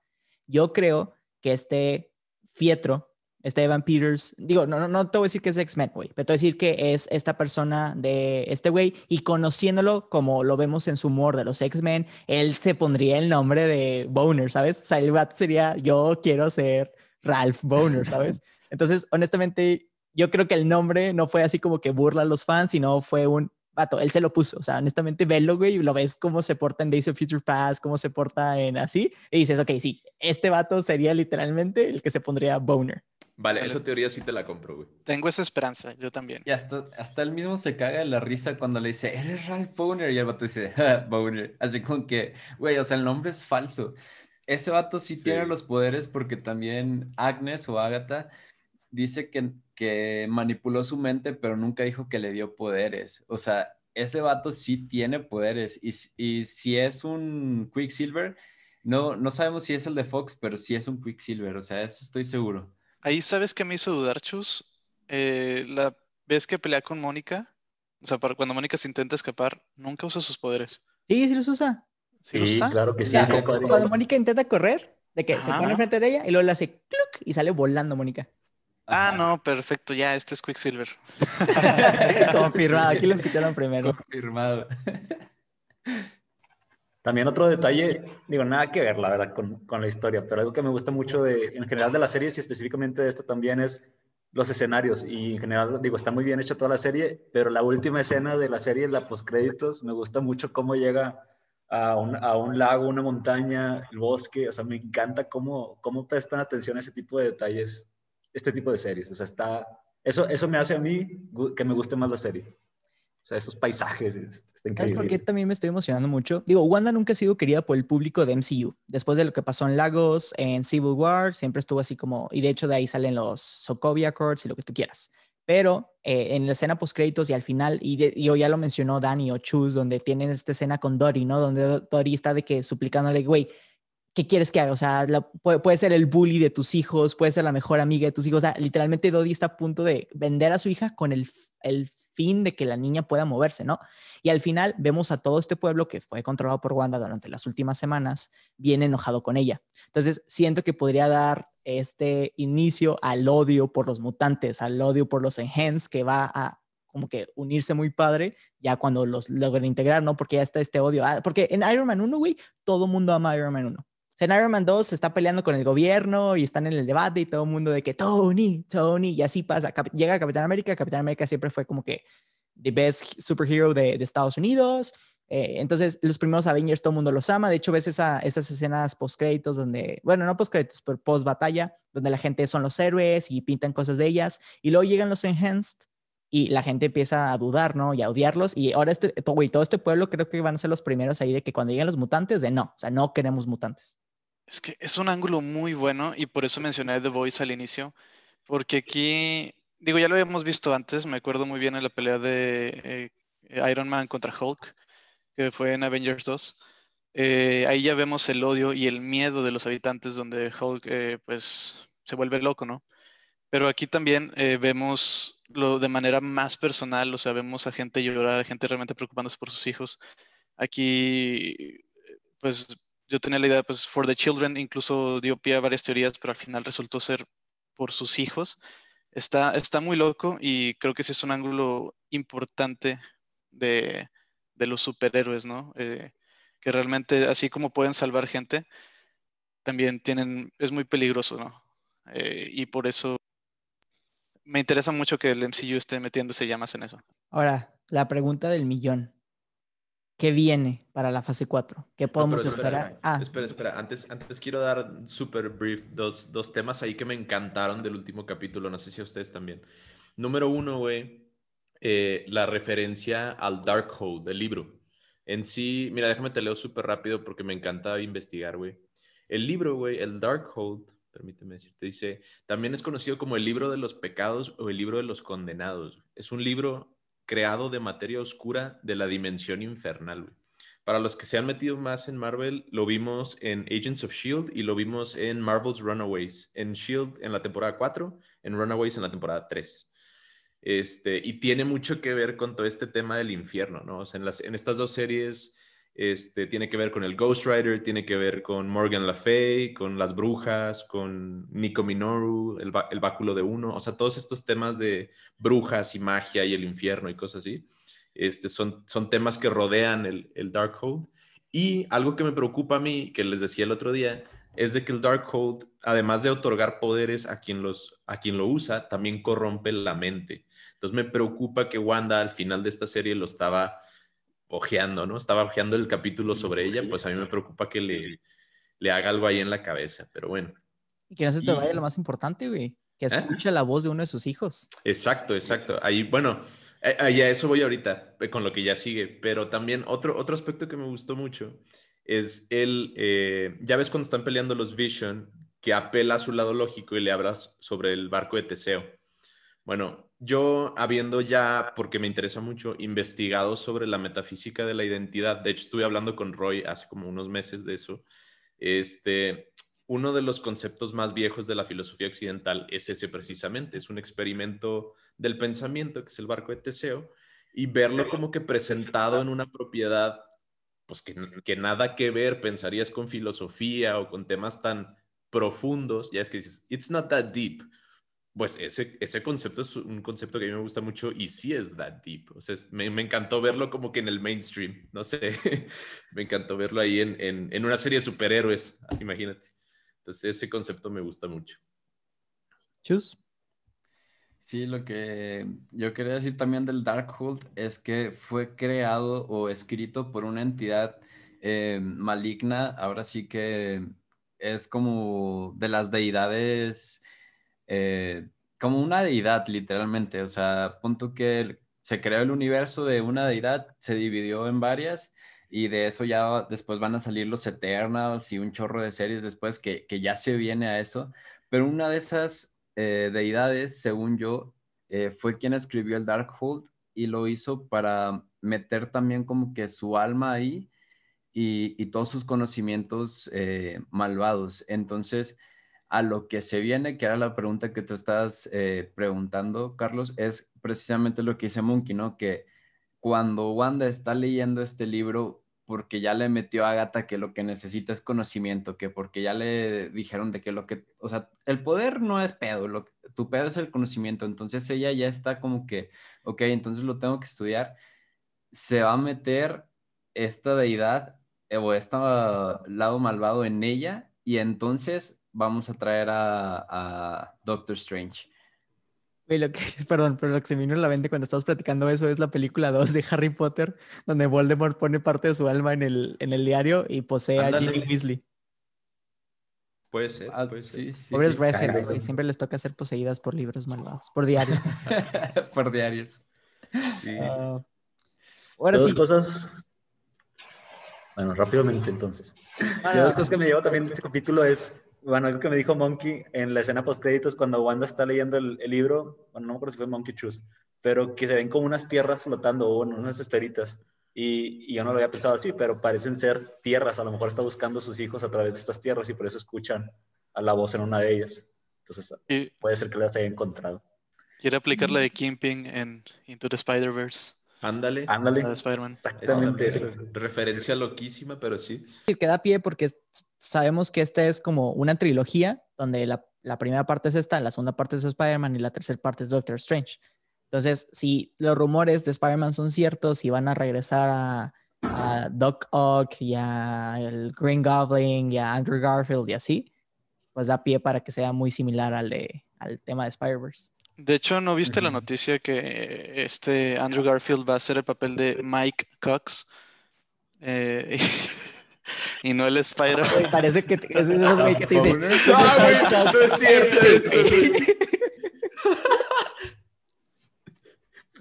Yo creo que este Fietro, este Evan Peters, digo, no, no, no te voy a decir que es X-Men, güey, pero te voy a decir que es esta persona de este güey y conociéndolo como lo vemos en su humor de los X-Men, él se pondría el nombre de Boner, ¿sabes? O sea, el sería, yo quiero ser Ralph Boner, ¿sabes? Entonces, honestamente, yo creo que el nombre no fue así como que burla a los fans, sino fue un, vato, él se lo puso. O sea, honestamente, velo, güey, y lo ves cómo se porta en Days of Future Past, cómo se porta en así, y dices, ok, sí, este vato sería literalmente el que se pondría boner. Vale, Vale. esa teoría sí te la compro, güey. Tengo esa esperanza, yo también. Y hasta, hasta él mismo se caga de la risa cuando le dice, eres Ralph Boner. Y el vato dice, "Ja, Boner. Así como que, güey, o sea, el nombre es falso. Ese vato sí, tiene Sí. los poderes porque también Agnes o Agatha dice que, que manipuló su mente, pero nunca dijo que le dio poderes. O sea, ese vato sí tiene poderes. Y, y si es un Quicksilver, no, no sabemos si es el de Fox, pero sí es un Quicksilver. O sea, eso estoy seguro. Ahí sabes que me hizo dudar, Chus. Eh, la vez que pelea con Mónica, o sea, para cuando Mónica se intenta escapar, nunca usa sus poderes. Sí, sí los usa. ¿Sí los Sí, usa? claro que sí. Ya, cuando Mónica intenta correr, de que se pone enfrente de ella y luego le hace cluck y sale volando Mónica. Ah, Ajá. no, perfecto, ya, este es Quicksilver. Confirmado, aquí lo escucharon primero. Confirmado. También otro detalle, digo, nada que ver, la verdad, con, con la historia, pero algo que me gusta mucho de, en general de las series y específicamente de esto también es los escenarios. Y en general, digo, está muy bien hecha toda la serie, pero la última escena de la serie, la postcréditos, me gusta mucho cómo llega a un, a un lago, una montaña, el bosque. O sea, me encanta cómo, cómo prestan atención a ese tipo de detalles, este tipo de series. O sea, está, eso, eso me hace a mí que me guste más la serie. O sea, esos paisajes, es- está ¿Sabes increíble. por qué también me estoy emocionando mucho? Digo, Wanda nunca ha sido querida por el público de MCU. Después de lo que pasó en Lagos, en Civil War, siempre estuvo así como, y de hecho de ahí salen los Sokovia Accords y lo que tú quieras. Pero eh, en la escena post créditos y al final, y, de- y ya lo mencionó Dani o Chus, donde tienen esta escena con Dory, ¿no? Donde Do- Dory está de que suplicándole, güey, ¿qué quieres que haga? O sea, puede, ser el bully de tus hijos, puede ser la mejor amiga de tus hijos. O sea, literalmente Dodie está a punto de vender a su hija con el, fin de que la niña pueda moverse, ¿no? Y al final vemos a todo este pueblo que fue controlado por Wanda durante las últimas semanas, bien enojado con ella. Entonces, siento que podría dar este inicio al odio por los mutantes, al odio por los enhance, que va a como que unirse muy padre ya cuando los logren integrar, ¿no? Porque ya está este odio. Ah, porque en Iron Man 1, güey, todo mundo ama Iron Man 1. O sea, en Iron Man 2 se está peleando con el gobierno y están en el debate y todo el mundo de que Tony, Tony, y así pasa. Cap- llega Capitán América, Capitán América siempre fue como que the best superhero de, de Estados Unidos. Eh, entonces, los primeros Avengers todo el mundo los ama. De hecho, ves esa, esas escenas post-créditos donde, bueno, no post-créditos, pero post-batalla, donde la gente son los héroes y pintan cosas de ellas. Y luego llegan los Enhanced y la gente empieza a dudar, ¿no? Y a odiarlos. Y ahora, este, to- güey, todo este pueblo creo que van a ser los primeros ahí de que cuando lleguen los mutantes, de no, o sea, no queremos mutantes. Es que es un ángulo muy bueno y por eso mencioné The Voice al inicio, porque aquí, digo, ya lo habíamos visto antes, me acuerdo muy bien en la pelea de eh, Iron Man contra Hulk, que fue en Avengers 2. Eh, ahí ya vemos el odio y el miedo de los habitantes donde Hulk eh, pues se vuelve loco, ¿no? Pero aquí también eh, vemos lo de manera más personal, o sea, vemos a gente llorar, a gente realmente preocupándose por sus hijos. Aquí, pues yo tenía la idea, pues, For the Children incluso dio pie a varias teorías, pero al final resultó ser por sus hijos. Está, está muy loco y creo que ese es un ángulo importante de, de los superhéroes, ¿no? Eh, que realmente, así como pueden salvar gente, también tienen, es muy peligroso, ¿no? Eh, y por eso me interesa mucho que el MCU esté metiéndose ya más en eso. Ahora, la pregunta del millón. ¿Qué viene para la fase 4? ¿Qué podemos espera, esperar? Ah, Espera, espera. Antes, antes quiero dar súper brief dos, dos temas ahí que me encantaron del último capítulo. No sé si a ustedes también. Número uno, güey, eh, la referencia al Darkhold, del libro. En sí, mira, déjame te leo súper rápido porque me encanta investigar, güey. El libro, güey, el Darkhold, permíteme decirte, dice, también es conocido como el libro de los pecados o el libro de los condenados. Es un libro creado de materia oscura de la dimensión infernal. Para los que se han metido más en Marvel, lo vimos en Agents of Shield y lo vimos en Marvel's Runaways. En Shield en la temporada 4, en Runaways en la temporada 3. Este, y tiene mucho que ver con todo este tema del infierno, ¿no? O sea, en, las, en estas dos series este, tiene que ver con el Ghost Rider, tiene que ver con Morgan Le Fay, con las brujas, con Nico Minoru, el, báculo de uno, o sea, todos estos temas de brujas y magia y el infierno y cosas así, este, son, son temas que rodean el, el Darkhold. Y algo que me preocupa a mí, que les decía el otro día, es de que el Darkhold, además de otorgar poderes a quien, los, a quien lo usa, también corrompe la mente. Entonces me preocupa que Wanda al final de esta serie lo estaba ojeando, ¿no? Estaba ojeando el capítulo sobre ella, pues a mí me preocupa que le, le haga algo ahí en la cabeza, pero bueno. Y que no se te vaya lo más importante, güey, que ¿Eh? escuche la voz de uno de sus hijos. Exacto, exacto. Ahí, bueno, ahí a eso voy ahorita, eh, con lo que ya sigue, pero también otro, otro aspecto que me gustó mucho es el, eh, ya ves cuando están peleando los Vision, que apela a su lado lógico y le hablas sobre el barco de Teseo. Bueno, yo habiendo ya, porque me interesa mucho, investigado sobre la metafísica de la identidad, de hecho estuve hablando con Roy hace como unos meses de eso, este, uno de los conceptos más viejos de la filosofía occidental es ese precisamente, es un experimento del pensamiento, que es el barco de Teseo, y verlo como que presentado en una propiedad pues que, nada que ver, pensarías con filosofía o con temas tan profundos, ya es que dices, it's not that deep. Pues ese, ese concepto es un concepto que a mí me gusta mucho y sí es that deep. O sea, me, encantó verlo como que en el mainstream, no sé, me encantó verlo ahí en, en una serie de superhéroes, imagínate. Entonces ese concepto me gusta mucho. Chus. Sí, lo que yo quería decir también del Darkhold es que fue creado o escrito por una entidad eh, maligna, ahora sí que es como de las deidades, eh, como una deidad literalmente, o sea, punto que se creó el universo de una deidad, se dividió en varias y de eso ya después van a salir los Eternals y un chorro de series después que, que ya se viene a eso, pero una de esas eh, deidades, según yo, eh, fue quien escribió el Darkhold y lo hizo para meter también como que su alma ahí y, todos sus conocimientos malvados. Entonces, a lo que se viene, que era la pregunta que tú estás preguntando, Carlos, es precisamente lo que dice Monkey, ¿no? Que cuando Wanda está leyendo este libro, porque ya le metió a Agatha que lo que necesita es conocimiento, que porque ya le dijeron de que lo que, o sea, el poder no es pedo, lo, tu pedo es el conocimiento, entonces ella ya está como que, ok, entonces lo tengo que estudiar, se va a meter esta deidad eh, o este lado malvado en ella y entonces vamos a traer a, a Doctor Strange lo que, perdón, pero lo que se me vino a la mente cuando estabas platicando eso es la película 2 de Harry Potter, donde Voldemort pone parte de su alma en el, en el diario y posee a Ginny Weasley. Puede ser, ah, puede ser. Pobres redheads, Siempre les toca ser poseídas por libros malvados, por diarios. por diarios. Sí. Uh, ahora Dos cosas... Bueno, rápidamente entonces. Ah, dos cosas que me llevo también de este capítulo es bueno, algo que me dijo Monkey en la escena post créditos cuando Wanda está leyendo el, libro, bueno, no me acuerdo si fue Monkey Choose, pero que se ven como unas tierras flotando o unas esteritas. Y, y, yo no lo había pensado así, pero parecen ser tierras. A lo mejor está buscando a sus hijos a través de estas tierras y por eso escuchan a la voz en una de ellas. Entonces, puede ser que las haya encontrado. Quiere aplicar la de Kingpin en Into the Spider-Verse. Ándale. Ándale. Exactamente. referencia loquísima, pero sí. Queda pie porque sabemos que esta es como una trilogía, donde la, la primera parte es esta, la segunda parte es Spider-Man y la tercera parte es Doctor Strange. Entonces, si los rumores de Spider-Man son ciertos y van a regresar a, a Doc Ock y a el Green Goblin y a Andrew Garfield y así, pues da pie para que sea muy similar al, de, al tema de Spider-Verse. De hecho, ¿no viste la noticia que este Andrew Garfield va a hacer el papel de Mike Cox? Eh, y no el Spider. man parece que es esos güey que te dicen. No, güey, no es cierto eso.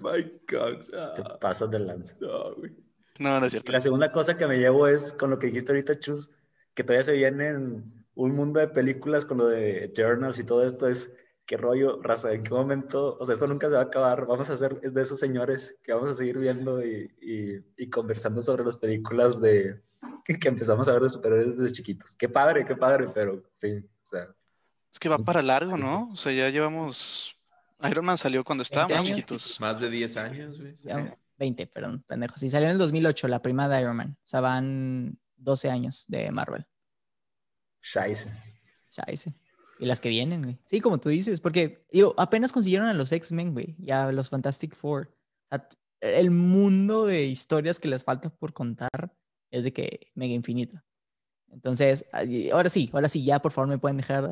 Mike Cox. Ah. Se pasa de lanza. No, güey. No, no es cierto. La segunda cosa que me llevo es con lo que dijiste ahorita, Chus, que todavía se viene en un mundo de películas con lo de Journals y todo esto, es qué rollo, raza, en qué momento, o sea, esto nunca se va a acabar, vamos a hacer, es de esos señores que vamos a seguir viendo y, y, conversando sobre las películas de, que, empezamos a ver de superhéroes desde chiquitos. Qué padre, qué padre, pero sí, o sea. Es que va para largo, ¿no? O sea, ya llevamos, Iron Man salió cuando estábamos chiquitos. Más de 10 años, güey. 20, perdón, pendejo. Sí, salió en el 2008, la prima de Iron Man. O sea, van 12 años de Marvel. Scheiße. Scheiße. Y las que vienen, güey. Sí, como tú dices, porque digo, apenas consiguieron a los X-Men, güey, y a los Fantastic Four. O sea, el mundo de historias que les falta por contar es de que mega infinito. Entonces, ahora sí, ahora sí, ya por favor me pueden dejar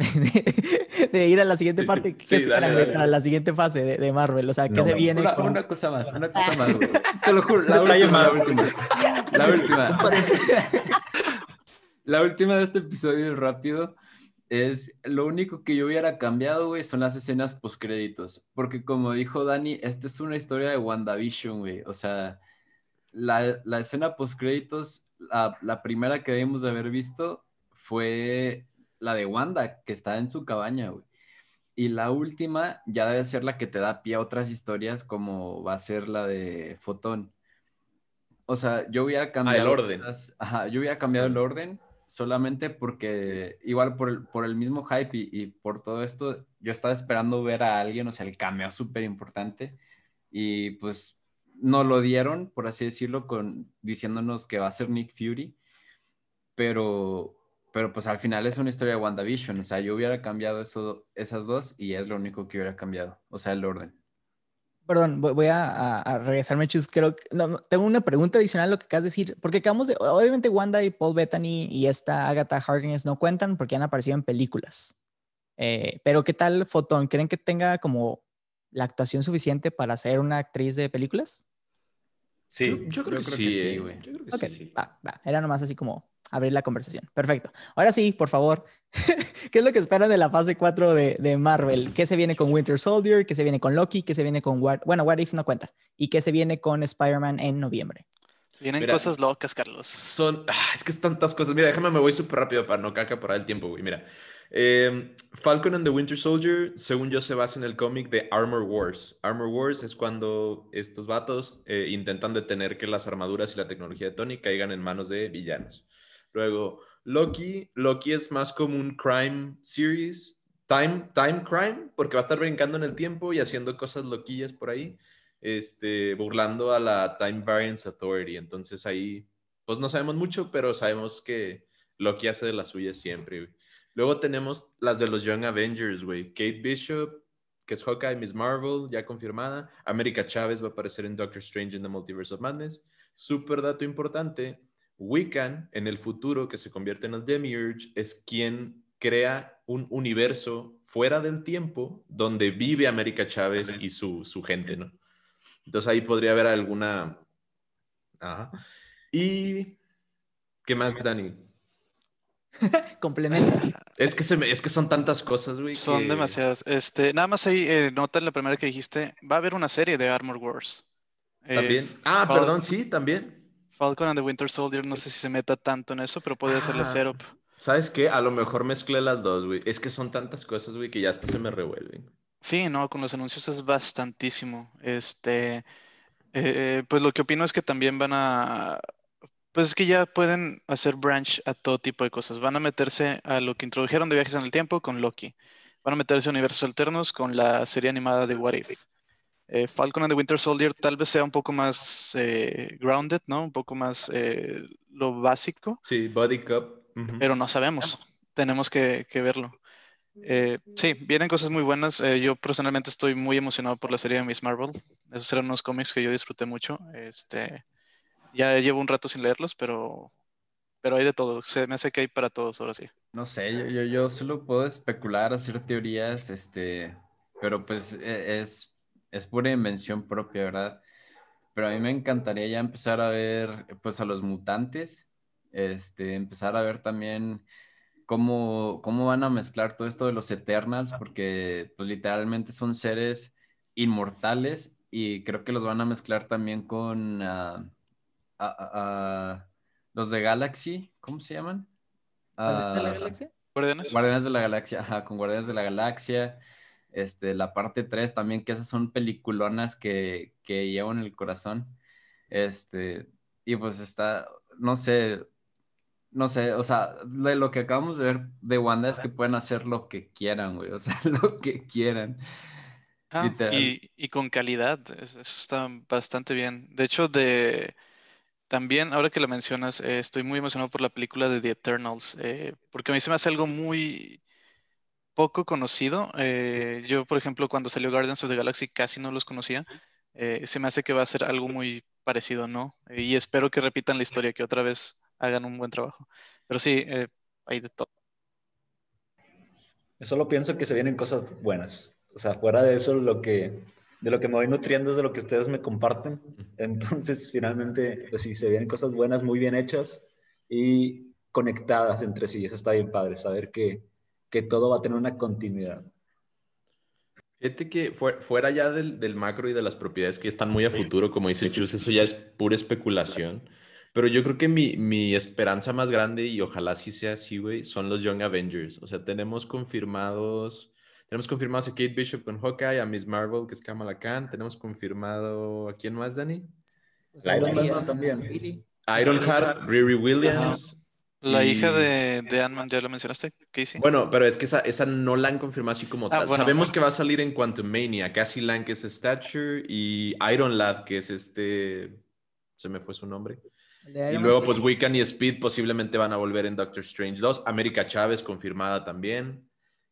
de, ir a la siguiente parte. ¿Qué sí, para la siguiente fase de, Marvel? O sea, ¿qué se viene? Una, una, cosa más, una cosa más, Te lo juro, la, última, la última. La última. la última de este episodio rápido es lo único que yo hubiera cambiado, güey, son las escenas postcréditos. Porque como dijo Dani, esta es una historia de WandaVision, güey. O sea, la, la escena postcréditos la, primera que debimos de haber visto fue la de Wanda, que está en su cabaña, güey. Y la última ya debe ser la que te da pie a otras historias, como va a ser la de Fotón. O sea, yo hubiera cambiado. Ah, el orden. ajá, yo hubiera cambiado el orden solamente porque, igual por el, por el mismo hype y, por todo esto, yo estaba esperando ver a alguien, o sea, el cameo súper importante. Y pues no lo dieron, por así decirlo, con, diciéndonos que va a ser Nick Fury, pero, pero pues al final es una historia de WandaVision, o sea, yo hubiera cambiado eso, esas dos y es lo único que hubiera cambiado, o sea, el orden. Perdón, voy a, regresarme, Chus. Creo que tengo una pregunta adicional a lo que acabas de decir, porque acabamos de, obviamente Wanda y Paul Bettany y esta Agatha Harkness no cuentan porque han aparecido en películas. Eh, pero ¿qué tal Fotón? ¿Creen que tenga como la actuación suficiente para ser una actriz de películas? Sí, yo, creo, que, sí, güey. Va, va. Era nomás así como abrir la conversación. Perfecto. Ahora sí, por favor, ¿qué es lo que esperan de la fase 4 de, de, Marvel? ¿Qué se viene con Winter Soldier? ¿Qué se viene con Loki? ¿Qué se viene con What? Bueno, What If no cuenta. ¿Y qué se viene con Spider-Man en noviembre? Vienen cosas locas, Carlos. Son, ah, es que es tantas cosas. Mira, déjame, me voy súper rápido para no caca por el tiempo, güey. Mira, Em, Falcon and the Winter Soldier, según yo, se basa en el cómic de Armor Wars. Armor Wars es cuando estos vatos eh, intentan detener que las armaduras y la tecnología de Tony caigan en manos de villanos. Luego, Loki. Loki es más como un crime series, time, time crime, porque va a estar brincando en el tiempo y haciendo cosas loquillas por ahí, este, burlando a la Time Variance Authority. Entonces ahí, pues no sabemos mucho, pero sabemos que Loki hace de las suyas siempre. Luego tenemos las de los Young Avengers, güey. Kate Bishop, que es Hawkeye, Miss Marvel, ya confirmada. América Chávez va a aparecer en Doctor Strange in the Multiverse of Madness. Super dato importante. Wiccan, en el futuro, que se convierte en el Demiurge, es quien crea un universo fuera del tiempo donde vive América Chávez y su, su gente, ¿no? Entonces ahí podría haber alguna... Ajá. ¿Y qué más, Dani? Complemento. Es que, se es que son tantas cosas, güey. Son demasiadas. Este, nada más ahí, eh, nota en la primera que dijiste, va a haber una serie de Armor Wars. Eh, también. ah, perdón, sí, también. Falcon and the Winter Soldier, no sé si se meta tanto en eso, pero puede ser la ah, setup. ¿Sabes qué? A lo mejor mezclé las dos, güey. Es que son tantas cosas, güey, que ya hasta se me revuelven. Sí, no, con los anuncios es bastantísimo. Este, eh, pues lo que opino es que también van a pues es que ya pueden hacer branch a todo tipo de cosas. Van a meterse a lo que introdujeron de viajes en el tiempo con Loki. Van a meterse a universos alternos con la serie animada de What If. Eh, Falcon and the Winter Soldier tal vez sea un poco más eh, grounded, ¿no? Un poco más eh, lo básico. Sí, body cup. Pero no sabemos. Tenemos que, verlo. sí, vienen cosas muy buenas. yo personalmente estoy muy emocionado por la serie de Miss Marvel. Esos eran unos cómics que yo disfruté mucho. Este, ya llevo un rato sin leerlos, pero, pero hay de todo. Se me hace que hay para todos ahora sí. No sé, yo, yo, yo solo puedo especular, hacer teorías, este, pero pues e, es, es pura invención propia, ¿verdad? Pero a mí me encantaría ya empezar a ver, pues, a los mutantes, este, empezar a ver también cómo, cómo van a mezclar todo esto de los Eternals, porque, pues, literalmente son seres inmortales y creo que los van a mezclar también con... Ah, a, los de Galaxy, ¿cómo se llaman? ¿Guardianes de la Galaxia? ¿Guardianes? de la Galaxia, ajá, con Guardianes de la Galaxia. Este, la parte 3 también, que esas son peliculonas que, que llevo en el corazón. Este, y pues está, no sé, no sé, o sea, de lo que acabamos de ver de Wanda es que pueden hacer lo que quieran, güey, o sea, lo que quieran. Ah, y, y, con calidad, eso está bastante bien. De hecho, de, también, ahora que lo mencionas, eh, estoy muy emocionado por la película de The Eternals, eh, porque a mí se me hace algo muy poco conocido. Eh, yo, por ejemplo, cuando salió Guardians of the Galaxy casi no los conocía. se me hace que va a ser algo muy parecido, ¿no? y espero que repitan la historia, que otra vez hagan un buen trabajo. Pero sí, eh, hay de todo. Yo solo pienso que se vienen cosas buenas. O sea, fuera de eso, lo que, de lo que me voy nutriendo es de lo que ustedes me comparten. Entonces, finalmente, pues sí, se vienen cosas buenas, muy bien hechas y conectadas entre sí. Eso está bien padre, saber que, que todo va a tener una continuidad. Fíjate que fuera ya del, del, macro y de las propiedades que están muy a futuro, como dice Chus, eso ya es pura especulación. Pero yo creo que mi, mi esperanza más grande, y ojalá sí sea así, güey, son los Young Avengers. O sea, tenemos confirmados, tenemos confirmados a Kate Bishop con Hawkeye, a Miss Marvel, que es Kamala Khan. Tenemos confirmado, ¿a quién más, Dani? Pues Iron Man también. Ironheart, Riri Williams. La hija de, de Ant-Man, ¿ya lo mencionaste? Casey. Bueno, pero es que esa, esa no la han confirmado así como ah, tal. Sabemos que va a salir en Quantum Mania. Cassie Lang, que es Stature, y Iron Lad, que es este. Se me fue su nombre. Y luego, pues Wiccan y Speed posiblemente van a volver en Doctor Strange 2. América Chávez confirmada también.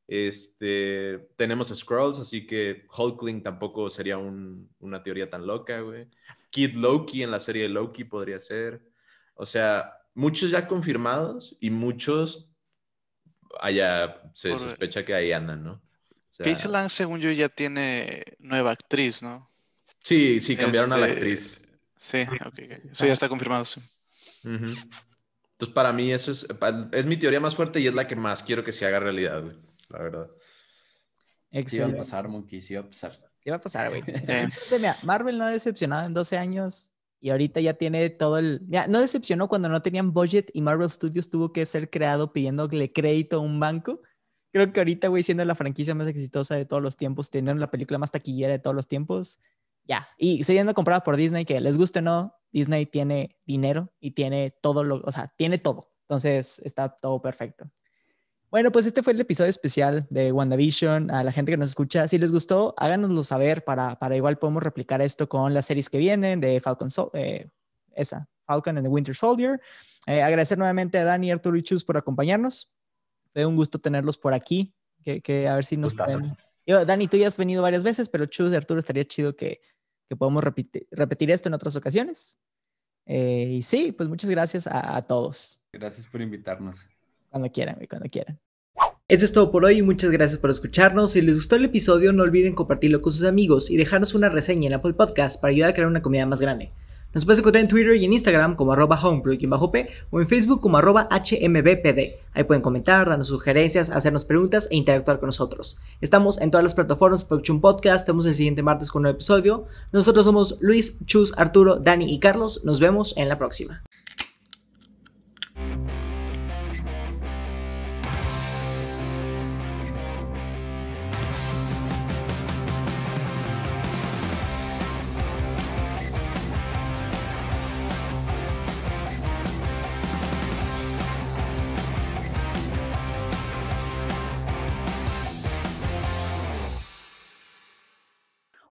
Este, tenemos Scrolls, así que Hulkling tampoco sería una teoría tan loca, güey. Kid Loki en la serie de Loki podría ser. O sea, muchos ya confirmados y muchos allá se sospecha que ahí andan, ¿no? O Casey Lang, según yo, ya tiene nueva actriz, ¿no? Sí, sí, cambiaron a la este, actriz. Sí, ok. Eso ya está confirmado, sí. Entonces, para mí, eso es, es mi teoría más fuerte y es la que más quiero que se haga realidad, güey. La verdad. Excelente. Sí va a pasar, Monkey, sí va a pasar. Sí va a pasar, güey. Eh. Marvel no ha decepcionado en 12 años y ahorita ya tiene todo el... Ya, no decepcionó cuando no tenían budget y Marvel Studios tuvo que ser creado pidiéndole crédito a un banco. Creo que ahorita, güey, siendo la franquicia más exitosa de todos los tiempos, teniendo la película más taquillera de todos los tiempos, ya. Y siendo comprada por Disney, que les guste o no, Disney tiene dinero y tiene todo lo, o sea, tiene todo. Entonces está todo perfecto. Bueno, pues este fue el episodio especial de WandaVision. A la gente que nos escucha, si les gustó, háganoslo saber para, para igual podemos replicar esto con las series que vienen de Falcon, eh, esa, Falcon and the Winter Soldier. Eh, agradecer nuevamente a Dani, Arturo y Chus por acompañarnos. Fue un gusto tenerlos por aquí. Que, que a ver si nos pueden... Yo, Dani, tú ya has venido varias veces, pero Chus y Arturo estaría chido que, que podamos repetir, repetir esto en otras ocasiones. Eh, y sí, pues muchas gracias a, a todos. Gracias por invitarnos. Cuando quieran, cuando quieran. Eso es todo por hoy y muchas gracias por escucharnos. Si les gustó el episodio, no olviden compartirlo con sus amigos y dejarnos una reseña en Apple Podcast para ayudar a crear una comunidad más grande. Nos puedes encontrar en Twitter y en Instagram como arroba p o en Facebook como arroba hmbpd. Ahí pueden comentar, darnos sugerencias, hacernos preguntas e interactuar con nosotros. Estamos en todas las plataformas Production Podcast. Estamos el siguiente martes con un nuevo episodio. Nosotros somos Luis, Chus, Arturo, Dani y Carlos. Nos vemos en la próxima.